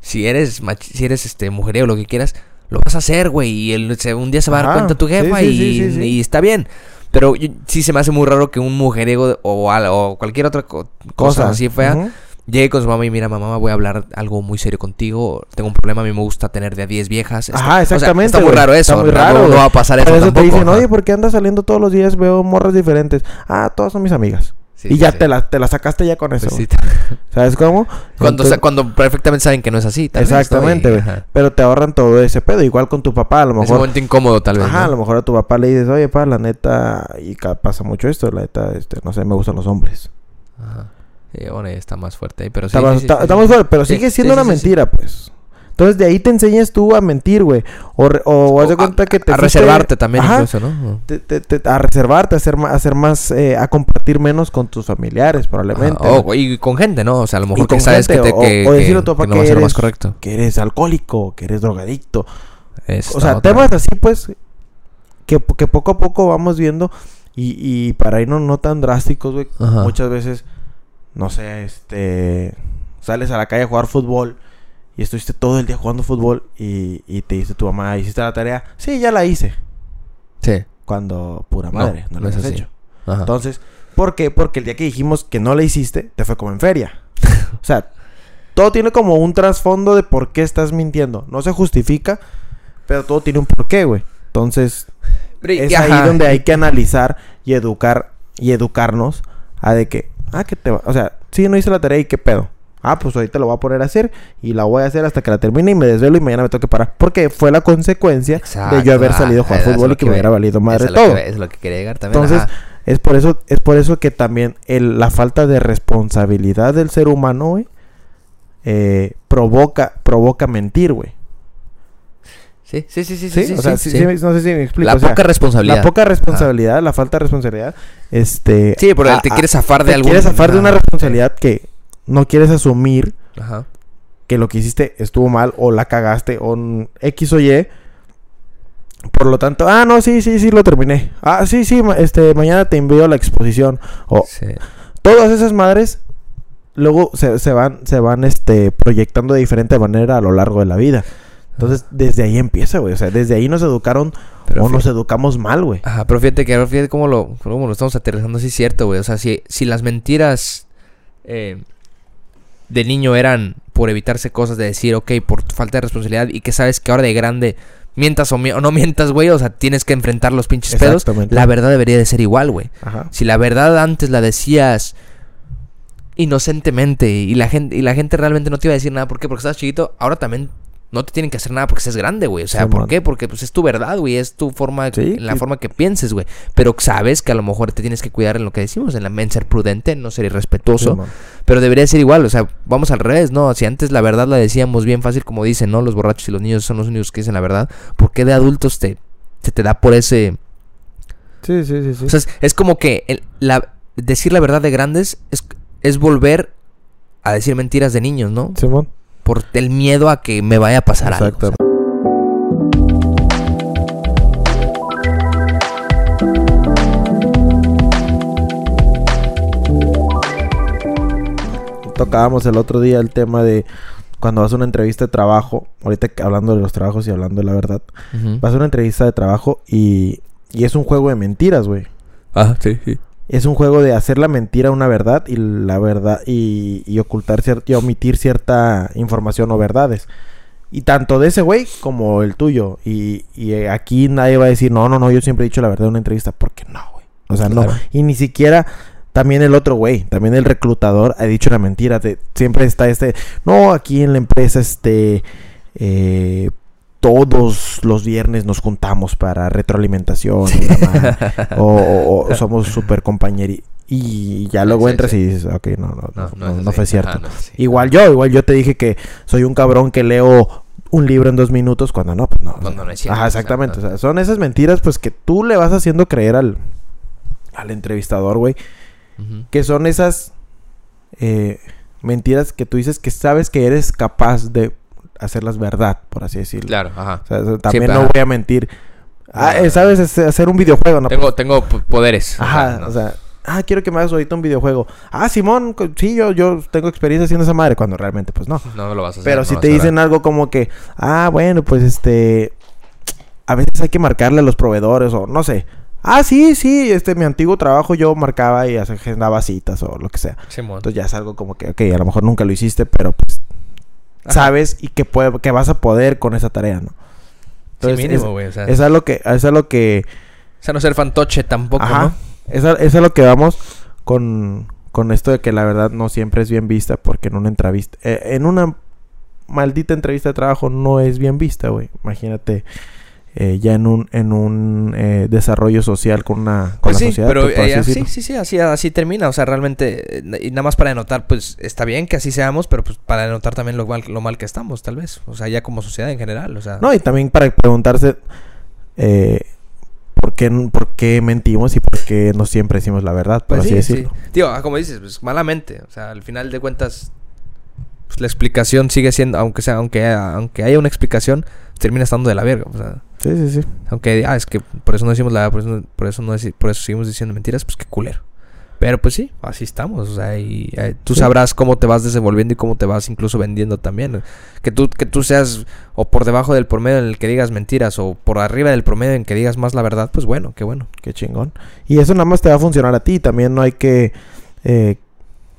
si eres mach- si eres este mujeriego lo que quieras, lo vas a hacer, güey, y el- un día se va a dar Ajá, cuenta tu jefa sí, y, sí, sí, sí. y está bien. Pero yo- sí se me hace muy raro que un mujeriego o, o cualquier otra co- cosa así fea llegue con su mamá y mira, mamá, voy a hablar algo muy serio contigo, tengo un problema, a mí me gusta tener de a 10 viejas. Está- Ajá, o sea, exactamente. está muy raro eso, Está muy raro. no, va a pasar Por eso eso te dicen, oye, ¿por qué andas saliendo todos los días? Veo morras diferentes. Ah, todas son mis amigas. Sí, y sí, ya sí. te la, te la sacaste ya con eso. Pues güey. ¿Sabes cómo? Cuando, Entonces- cuando perfectamente saben que no es así. Exactamente, güey. Pero te ahorran todo ese pedo. Igual con tu papá, a lo mejor. momento incómodo, tal vez. Ajá, ¿no? a lo mejor a tu papá le dices, oye, pa, la neta, y pasa mucho esto, la neta, este, no sé, me gustan los hombres. Ajá. Sí, bueno, ya está más fuerte ahí, pero sí. Está más- fuerte, pero sigue sí, siendo una mentira, pues. Entonces de ahí te enseñas tú a mentir, güey. O, o haz de O cuenta a, que te a fuiste- reservarte también, Ajá. incluso, ¿no? te- te- te- a reservarte, a más, a ser más, eh, a compartir menos con tus familiares, probablemente. Ajá. O, y con gente, ¿no? O sea, a lo mejor que sabes gente, que, te, o- que, o decirle a tu papá que no que va a ser lo más eres- correcto. Que eres alcohólico, que eres drogadicto. O sea, otra. temas así, pues, que, que poco a poco vamos viendo. Y, y para irnos no tan drásticos, güey. Muchas veces, no sé, este. Sales a la calle a jugar fútbol. Y estuviste todo el día jugando fútbol. Y, y te dice tu mamá, ¿hiciste la tarea? Sí, ya la hice. Sí. Cuando, pura madre, no, no la has así. hecho. Ajá. Entonces, ¿por qué? Porque el día que dijimos que no la hiciste, te fue como en feria. o sea, todo tiene como un trasfondo de por qué estás mintiendo. No se justifica, pero todo tiene un porqué, güey. Entonces, Pero es ahí donde hay que analizar y educar y educarnos a de que, ah, que te va, o sea, sí, no hice la tarea y qué pedo. Ah, pues ahorita lo voy a poner a hacer y la voy a hacer hasta que la termine y me desvelo y mañana me tengo que parar. Porque fue la consecuencia de yo haber salido a jugar ah, fútbol y que me hubiera valido madre es todo. que- Es lo que quería llegar también. Entonces, ajá. es por eso, es por eso que también el- la falta de responsabilidad del ser humano, güey, eh, provoca, provoca mentir, güey. Sí, sí, sí, sí. ¿Sí? sí, o sea, sí, sí- sí. sí, no sé si me explico. La o sea, poca responsabilidad. la poca responsabilidad, la falta de responsabilidad, este... Sí, pero a- te quieres zafar de te algún... quieres zafar de una responsabilidad que no quieres asumir Ajá. que lo que hiciste estuvo mal o la cagaste o X o Y. Por lo tanto, ah, no, sí, sí, sí, lo terminé. Ah, sí, sí, este, mañana te envío la exposición. O Sí. todas esas madres luego se, se van, se van, este, proyectando de diferente manera a lo largo de la vida. Entonces, desde ahí empieza, güey. O sea, desde ahí nos educaron Pero o nos educamos mal, güey. Ajá, pero fíjate que ahora fíjate cómo lo, cómo lo estamos aterrizando, sí es cierto, güey. O sea, si, si las mentiras eh, de niño eran por evitarse cosas, de decir, ok, por falta de responsabilidad, y que sabes que ahora de grande mientas o, mi- o no mientas, güey, o sea, tienes que enfrentar los pinches pedos, la verdad debería de ser igual, güey. Ajá. Si la verdad antes la decías inocentemente y la gente y la gente realmente no te iba a decir nada, ¿por qué? Porque estabas chiquito, ahora también no te tienen que hacer nada porque seas grande, güey. O sea, Sí, ¿por man. qué? Porque pues es tu verdad, güey. Es tu forma, Sí, la forma que pienses, güey. Pero sabes que a lo mejor te tienes que cuidar en lo que decimos, en la en ser prudente, en no ser irrespetuoso. Sí, pero debería ser igual, o sea, vamos al revés, ¿no? Si antes la verdad la decíamos bien fácil, como dicen, ¿no? Los borrachos y los niños son los únicos que dicen la verdad. ¿Por qué de adultos te, se te da por ese... Sí, sí, sí, sí. O sea, es, es como que el- la, decir la verdad de grandes es, es volver a decir mentiras de niños, ¿no? Simón. Por el miedo a que me vaya a pasar algo. Exacto. o sea. Tocábamos el otro día el tema de cuando vas a una entrevista de trabajo, ahorita que hablando de los trabajos y hablando de la verdad, Ujú. vas a una entrevista de trabajo y, y es un juego de mentiras, güey. Ah, sí, sí. Es un juego de hacer la mentira una verdad y la verdad y, y ocultar cierta y omitir cierta información o verdades. Y tanto de ese güey como el tuyo. Y, y, eh, aquí nadie va a decir, no, no, no, yo siempre he dicho la verdad en una entrevista. Porque no, güey. O sea, no. Y ni siquiera también el otro güey, también el reclutador ha dicho la mentira. De, siempre está este, no, aquí en la empresa, este, eh, todos los viernes nos juntamos para retroalimentación. o, o- o somos súper compañeros. Y ya luego Sí, entras sí. y dices, ok, no, no, no, no, no fue cierto. Ajá. Igual yo, igual yo te dije que soy un cabrón que leo un libro en dos minutos cuando no, pues no. Cuando no es cierto, Ajá, exactamente. O sea, son esas mentiras pues que tú le vas haciendo creer al, al entrevistador, güey. Ujú. Que son esas eh, mentiras que tú dices que sabes que eres capaz de hacerlas verdad, por así decirlo. Claro, ajá. O sea, también no voy a mentir. Ah, eh, ¿sabes? Es- hacer un videojuego, ¿no? Tengo, tengo poderes. Ajá, no. o sea, ah, quiero que me hagas ahorita un videojuego. Ah, Simón, sí, yo, yo tengo experiencia haciendo esa madre, cuando realmente, pues no. no lo vas a hacer. Pero no si te dicen algo como que, ah, bueno, pues este, a veces hay que marcarle a los proveedores o no sé. Ah, sí, sí, este, mi antiguo trabajo yo marcaba y agendaba citas o lo que sea. Simón. Entonces ya es algo como que, ok, a lo mejor nunca lo hiciste, pero pues Ajá. sabes y que, puede, que vas a poder con esa tarea, ¿no? Sí, Entonces, mínimo, es- güey. O sea, Es algo que, es algo que, o sea, no ser fantoche tampoco, Ajá. ¿no? Es a, es a lo que vamos con, con esto de que la verdad no siempre es bien vista porque en una entrevista, eh, en una maldita entrevista de trabajo no es bien vista, güey. Imagínate eh, ya en un en un eh, desarrollo social con una con Pues la sí, sociedad. pero así sí, sí, sí, así, así termina. O sea, realmente, eh, y nada más para denotar, pues está bien que así seamos, pero pues para denotar también lo mal, lo mal que estamos, tal vez. O sea, ya como sociedad en general, o sea. No, y también para preguntarse eh, ¿por, qué, por qué mentimos y por qué no siempre decimos la verdad, por Pues así sí, sí. decirlo. Digo, ah, como dices, pues malamente. O sea, al final de cuentas, pues, la explicación sigue siendo, aunque sea, aunque, aunque haya una explicación, termina estando de la verga. O sea, Sí, sí, sí. aunque, ah, es que por eso no decimos la verdad, por eso, no- por eso, no por eso seguimos diciendo mentiras, pues qué culero. Pero pues sí, así estamos. O sea, y eh, tú Sí. sabrás cómo te vas desenvolviendo y cómo te vas incluso vendiendo también. Que tú, que tú seas o por debajo del promedio en el que digas mentiras o por arriba del promedio en que digas más la verdad, pues bueno, qué bueno. Qué chingón. Y eso nada más te va a funcionar a ti. También no hay que eh,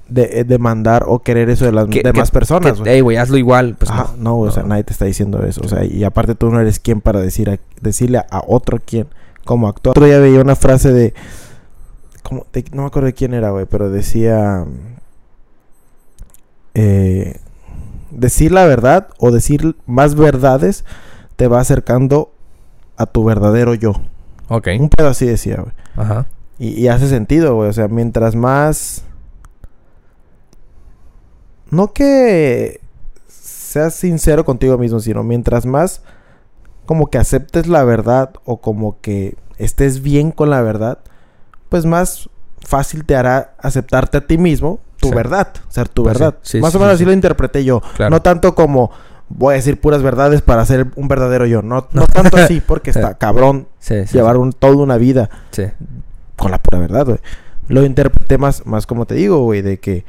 de- eh, demandar o querer eso de las Que- demás que- personas. que. Ey, güey, hazlo igual. Pues Ajá, no. no, o sea, no. nadie te está diciendo eso. O sea, y aparte tú no eres quien para decir a- decirle a otro quién cómo actuar. Otro día veía una frase de, como, de- no me acuerdo de quién era, güey, pero decía eh, decir la verdad o decir más verdades te va acercando a tu verdadero yo. Ok. Un pedo así decía, güey. Ajá. Y, y hace sentido, güey. O sea, mientras más. No que seas sincero contigo mismo, sino mientras más como que aceptes la verdad o como que estés bien con la verdad, pues más fácil te hará aceptarte a ti mismo tu Sí. verdad, ser tu Pues verdad. sí, más o menos sí, así sí. lo interpreté yo. Claro. No tanto como voy a decir puras verdades para ser un verdadero yo. No, no tanto así, porque está cabrón llevar un, toda una vida con la pura verdad, güey. Lo interpreté más, más como te digo, güey, de que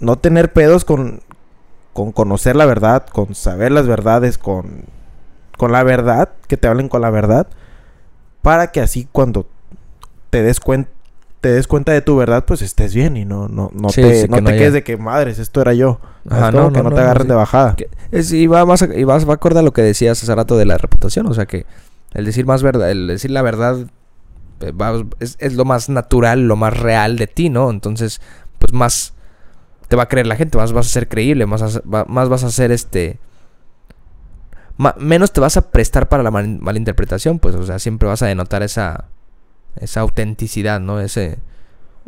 no tener pedos con, con conocer la verdad, con saber las verdades, con, con la verdad, que te hablen con la verdad, para que así cuando te des cuenta te des cuenta de tu verdad, pues estés bien y no, no, no Sí, te, sí, no que no te haya- quedes de que madres, esto era yo. Ajá, no, que no, te agarren sí. de bajada. Que es- y va más a- y vas, va acorde a lo que decías hace rato de la reputación, o sea que el decir más verdad, el decir la verdad eh, va- es, es lo más natural, lo más real de ti, ¿no? Entonces, pues más te va a creer la gente, más vas a ser creíble, más, a- va- más vas a ser este ma- menos te vas a prestar para la mal- malinterpretación, pues, o sea, siempre vas a denotar esa, esa autenticidad, ¿no? Ese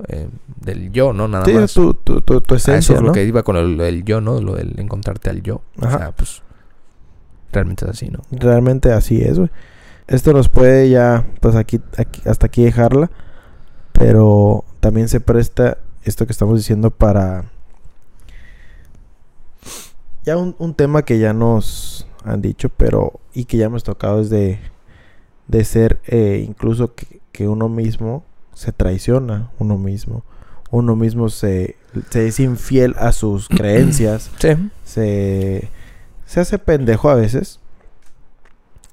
eh, del yo, ¿no? Nada Sí, más. tu, tu, tu, tu A eso esencia, es ¿no? lo que iba con el, el yo, ¿no? Lo del encontrarte al yo. Ajá. O sea, pues, realmente es así, ¿no? Realmente así es, güey. Esto nos puede ya, pues aquí, aquí, hasta aquí dejarla. Pero también se presta esto que estamos diciendo para... Ya un, un tema que ya nos han dicho, pero... Y que ya hemos tocado es de... De ser eh, incluso que, que uno mismo se traiciona, uno mismo. Uno mismo se, se es infiel a sus creencias Sí. se, se hace pendejo a veces.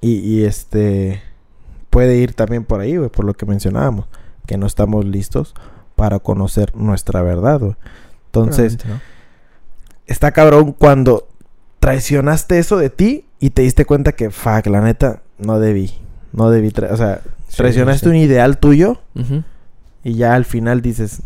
Y, y, este puede ir también por ahí, güey, por lo que mencionábamos, que no estamos listos para conocer nuestra verdad. Entonces. Está cabrón cuando traicionaste eso de ti y te diste cuenta que, fuck, la neta, no debí. No debí, o sea, Sí, traicionaste sí. un ideal tuyo y ya al final dices,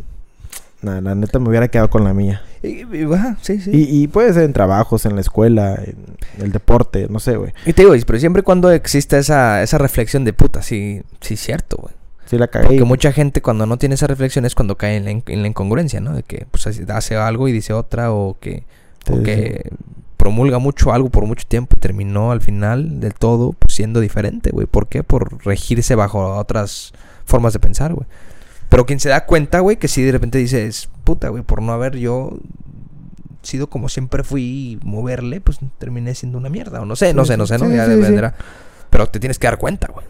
nah, la neta me hubiera quedado con la mía. Y, y- ajá, sí, sí. Y, y puede ser en trabajos, en la escuela, en el deporte, no sé, güey. Y te digo, pero siempre y cuando exista esa, esa reflexión de puta, sí, sí cierto, güey. Sí la cagué. Porque mucha gente cuando no tiene esa reflexión es cuando cae en la, in- en la incongruencia, ¿no? De que pues hace- algo y dice otra o que, Sí, o sí, que promulga mucho algo por mucho tiempo y terminó al final del todo pues, siendo diferente, güey. ¿Por qué? Por regirse bajo otras formas de pensar, güey. Pero quien se da cuenta, güey, que si de repente dices, puta, güey, por no haber yo sido como siempre fui y moverle, pues terminé siendo una mierda. O no sé, no Sí, sé, no sé, ¿no? ya dependerá. Pero te tienes que dar cuenta, güey.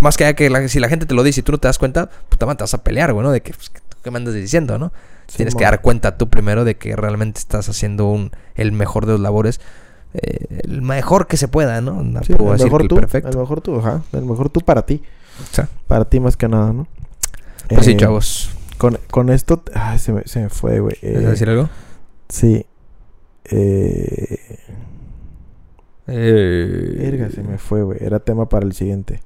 Más que que la- si la gente te lo dice y tú no te das cuenta, puta madre, te vas a pelear, güey, ¿no? De que, pues, ¿qué me andas diciendo, no? Tienes que dar cuenta tú primero de que realmente estás haciendo un, el mejor de los labores, eh, el mejor que se pueda, ¿no? No Sí, puedo el decir mejor que el tú, perfecto. el mejor tú, ajá. El mejor tú para ti. O sea, Para ti más que nada, ¿no? pues sí, Eh, chavos. Con, con esto... Ay, se me, se me fue, güey. ¿Quieres Eh, decir algo? Sí. Eh... Eh, Verga, se me fue, güey. Era tema para el siguiente.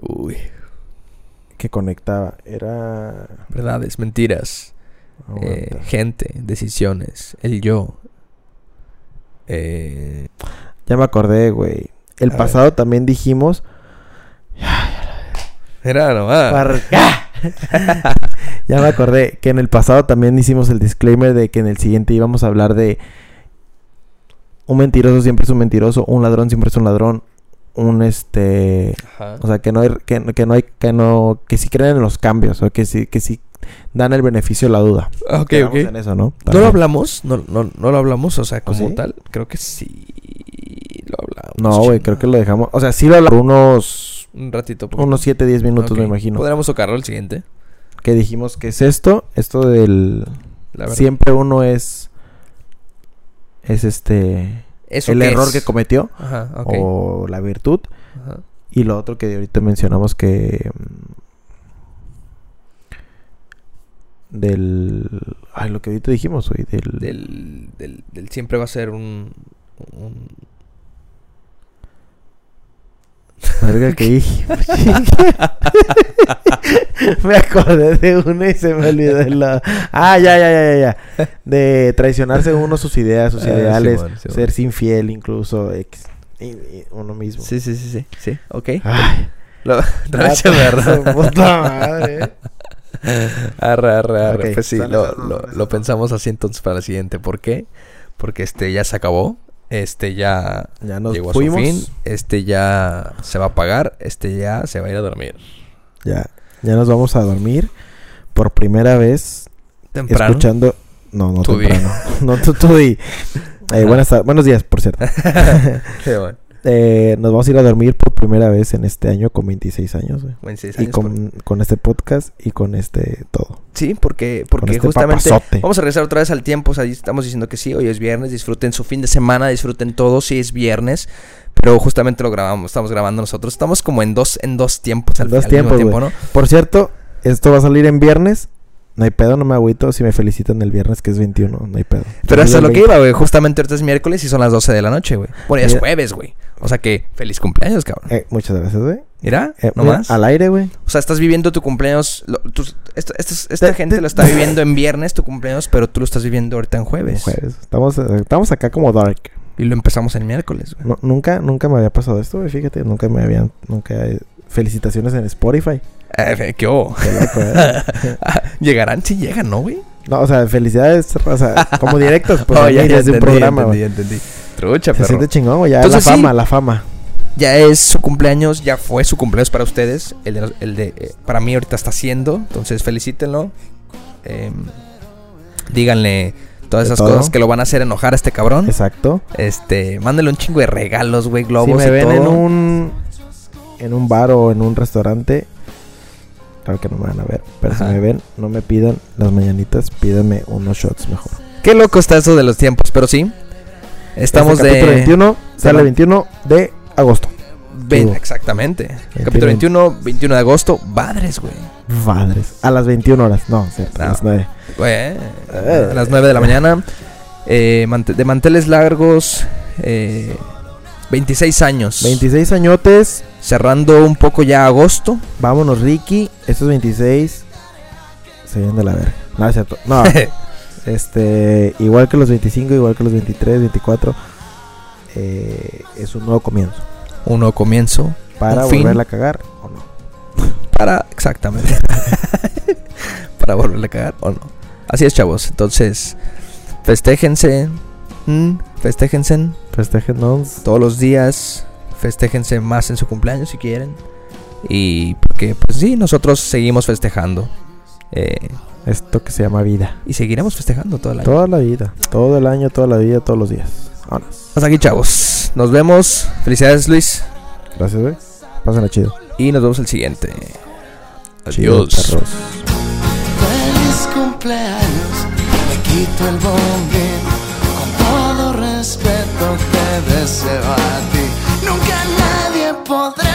Uy, Que conectaba. Era... verdades, mentiras, eh, gente, decisiones, el yo. Eh, Ya me acordé, güey. El A pasado también dijimos... era nomás. Barca. ya me acordé que en el pasado también hicimos el disclaimer de que en el siguiente íbamos a hablar de un mentiroso siempre es un mentiroso, un ladrón siempre es un ladrón, un este, Ajá. o sea, que no hay que, que no hay que no que sí creen en los cambios o que sí que sí dan el beneficio de la duda. Ok, Quedamos ok. en eso, ¿no? ¿No También. lo hablamos? ¿No, no, no lo hablamos? O sea, como sí? tal. Creo que sí lo hablamos. No, güey, creo que lo dejamos, o sea, sí lo hablamos unos Un ratito. poquito. unos 7 10 minutos Ok. me imagino. Podríamos tocarlo el siguiente. Que dijimos que es esto, esto del La siempre uno es es este ¿Eso el error es? que cometió Ajá, o la virtud Ajá. y lo otro que ahorita mencionamos que mm, del ay lo que ahorita dijimos güey del, Del, del, del siempre va a ser un... un... verga que dije me acordé de una y se me olvidó de la ah ya ya ya ya de traicionarse uno sus ideas sus Ah, ideales ser infiel incluso uno mismo Sí, sí, sí, sí. Sí, ok. Ay, Lo, ¿verdad? puta madre. Arre, arre. Ok, pues sí, lo, lo, pensamos así entonces para la siguiente. ¿Por qué? Porque este ya se acabó. Este ya Ya nos llegó fuimos. a su fin. Este ya se va a apagar. Este ya se va a ir a dormir. Ya, ya nos vamos a dormir por primera vez Temprano. escuchando. No, no temprano. no, tú, tú di. Eh, buenos días, por cierto. Sí, bueno. Eh, nos vamos a ir a dormir por primera vez en este año con 26 años, güey. 26 Y por- con, con este podcast y con este todo. Sí, porque, porque este justamente papazote. vamos a regresar otra vez al tiempo. O sea, estamos diciendo que sí, hoy es viernes, disfruten su fin de semana, disfruten todo, sí es viernes. Pero justamente lo grabamos, estamos grabando nosotros. Estamos como en dos, en dos tiempos al, dos al mismo tiempos, tiempo, ¿no? Por cierto, esto va a salir en viernes. No hay pedo, no me agüito si me felicitan el viernes que es 21. No hay pedo. Pero eso es lo que 2020. iba, güey. Justamente ahorita es miércoles y son las 12 de la noche, güey. Bueno, ya es jueves, güey. O sea que feliz cumpleaños, cabrón. Eh, muchas gracias, güey. Mira, Eh, no mira, más. Al aire, güey. O sea, estás viviendo tu cumpleaños. lo- esta De- gente de- lo está viviendo en viernes, tu cumpleaños, pero tú lo estás viviendo ahorita en jueves. Jueves. Estamos, eh, estamos acá como dark. Y lo empezamos el miércoles, güey. No, nunca, nunca me había pasado esto, güey. Fíjate, nunca me habían, nunca. Felicitaciones en Spotify. Eh, ¿Qué hubo? Qué loco, ¿eh? Llegarán, sí llegan, ¿no, güey? No, o sea, felicidades, o sea, como directos, pues, Oh, a mí ya, ya desde un programa, entendí, entendí. Trucha, Se perro. siente chingón. Ya Entonces, la sí. fama, la fama. Ya es su cumpleaños, ya fue su cumpleaños para ustedes. El de, el de eh, para mí ahorita está haciendo, entonces felicítenlo. Em, díganle todas esas todo. cosas que lo van a hacer enojar a este cabrón. Exacto. Este, mándenle un chingo de regalos, güey, globos si me y ven todo. en un en un bar o en un restaurante, claro que no me van a ver, pero Ajá. si me ven, no me pidan las mañanitas, pídanme unos shots mejor. Qué loco está eso de los tiempos, pero sí. Estamos Este de capítulo 21 sale de- 21 de agosto. Ve- exactamente. 21. Capítulo 21, 21 de agosto, madres, güey. Padres. A las 21 horas, no, cierto, No. a las 9. Güey, Eh. a las 9 de la mañana. Eh, de manteles largos, eh, 26 años. 26 añotes, Cerrando un poco ya agosto. vámonos Ricky, estos 26 se vienen de la verga. No, es cierto. No, este, igual que los 25, igual que los 23, 24, eh, es un nuevo comienzo. Un nuevo comienzo. Para volverla a cagar o no. Para, exactamente. para volverle a cagar o no. Así es, chavos. Entonces, festéjense. mm, festéjense Festéjenos. todos los días. Festéjense más en su cumpleaños si quieren. Y porque, pues sí, nosotros seguimos festejando. Eh, Esto que se llama vida. y seguiremos festejando toda la Toda la vida. Todo el año, toda la vida, todos los días. Vámonos. Hasta aquí, chavos. Nos vemos. Felicidades, Luis. Gracias, güey. Pásenla chido. Y nos vemos el siguiente. Chido, Adiós. perros. Feliz cumpleaños, me quito el bombín. Con todo respeto te deseo a ti. Nunca nadie podrá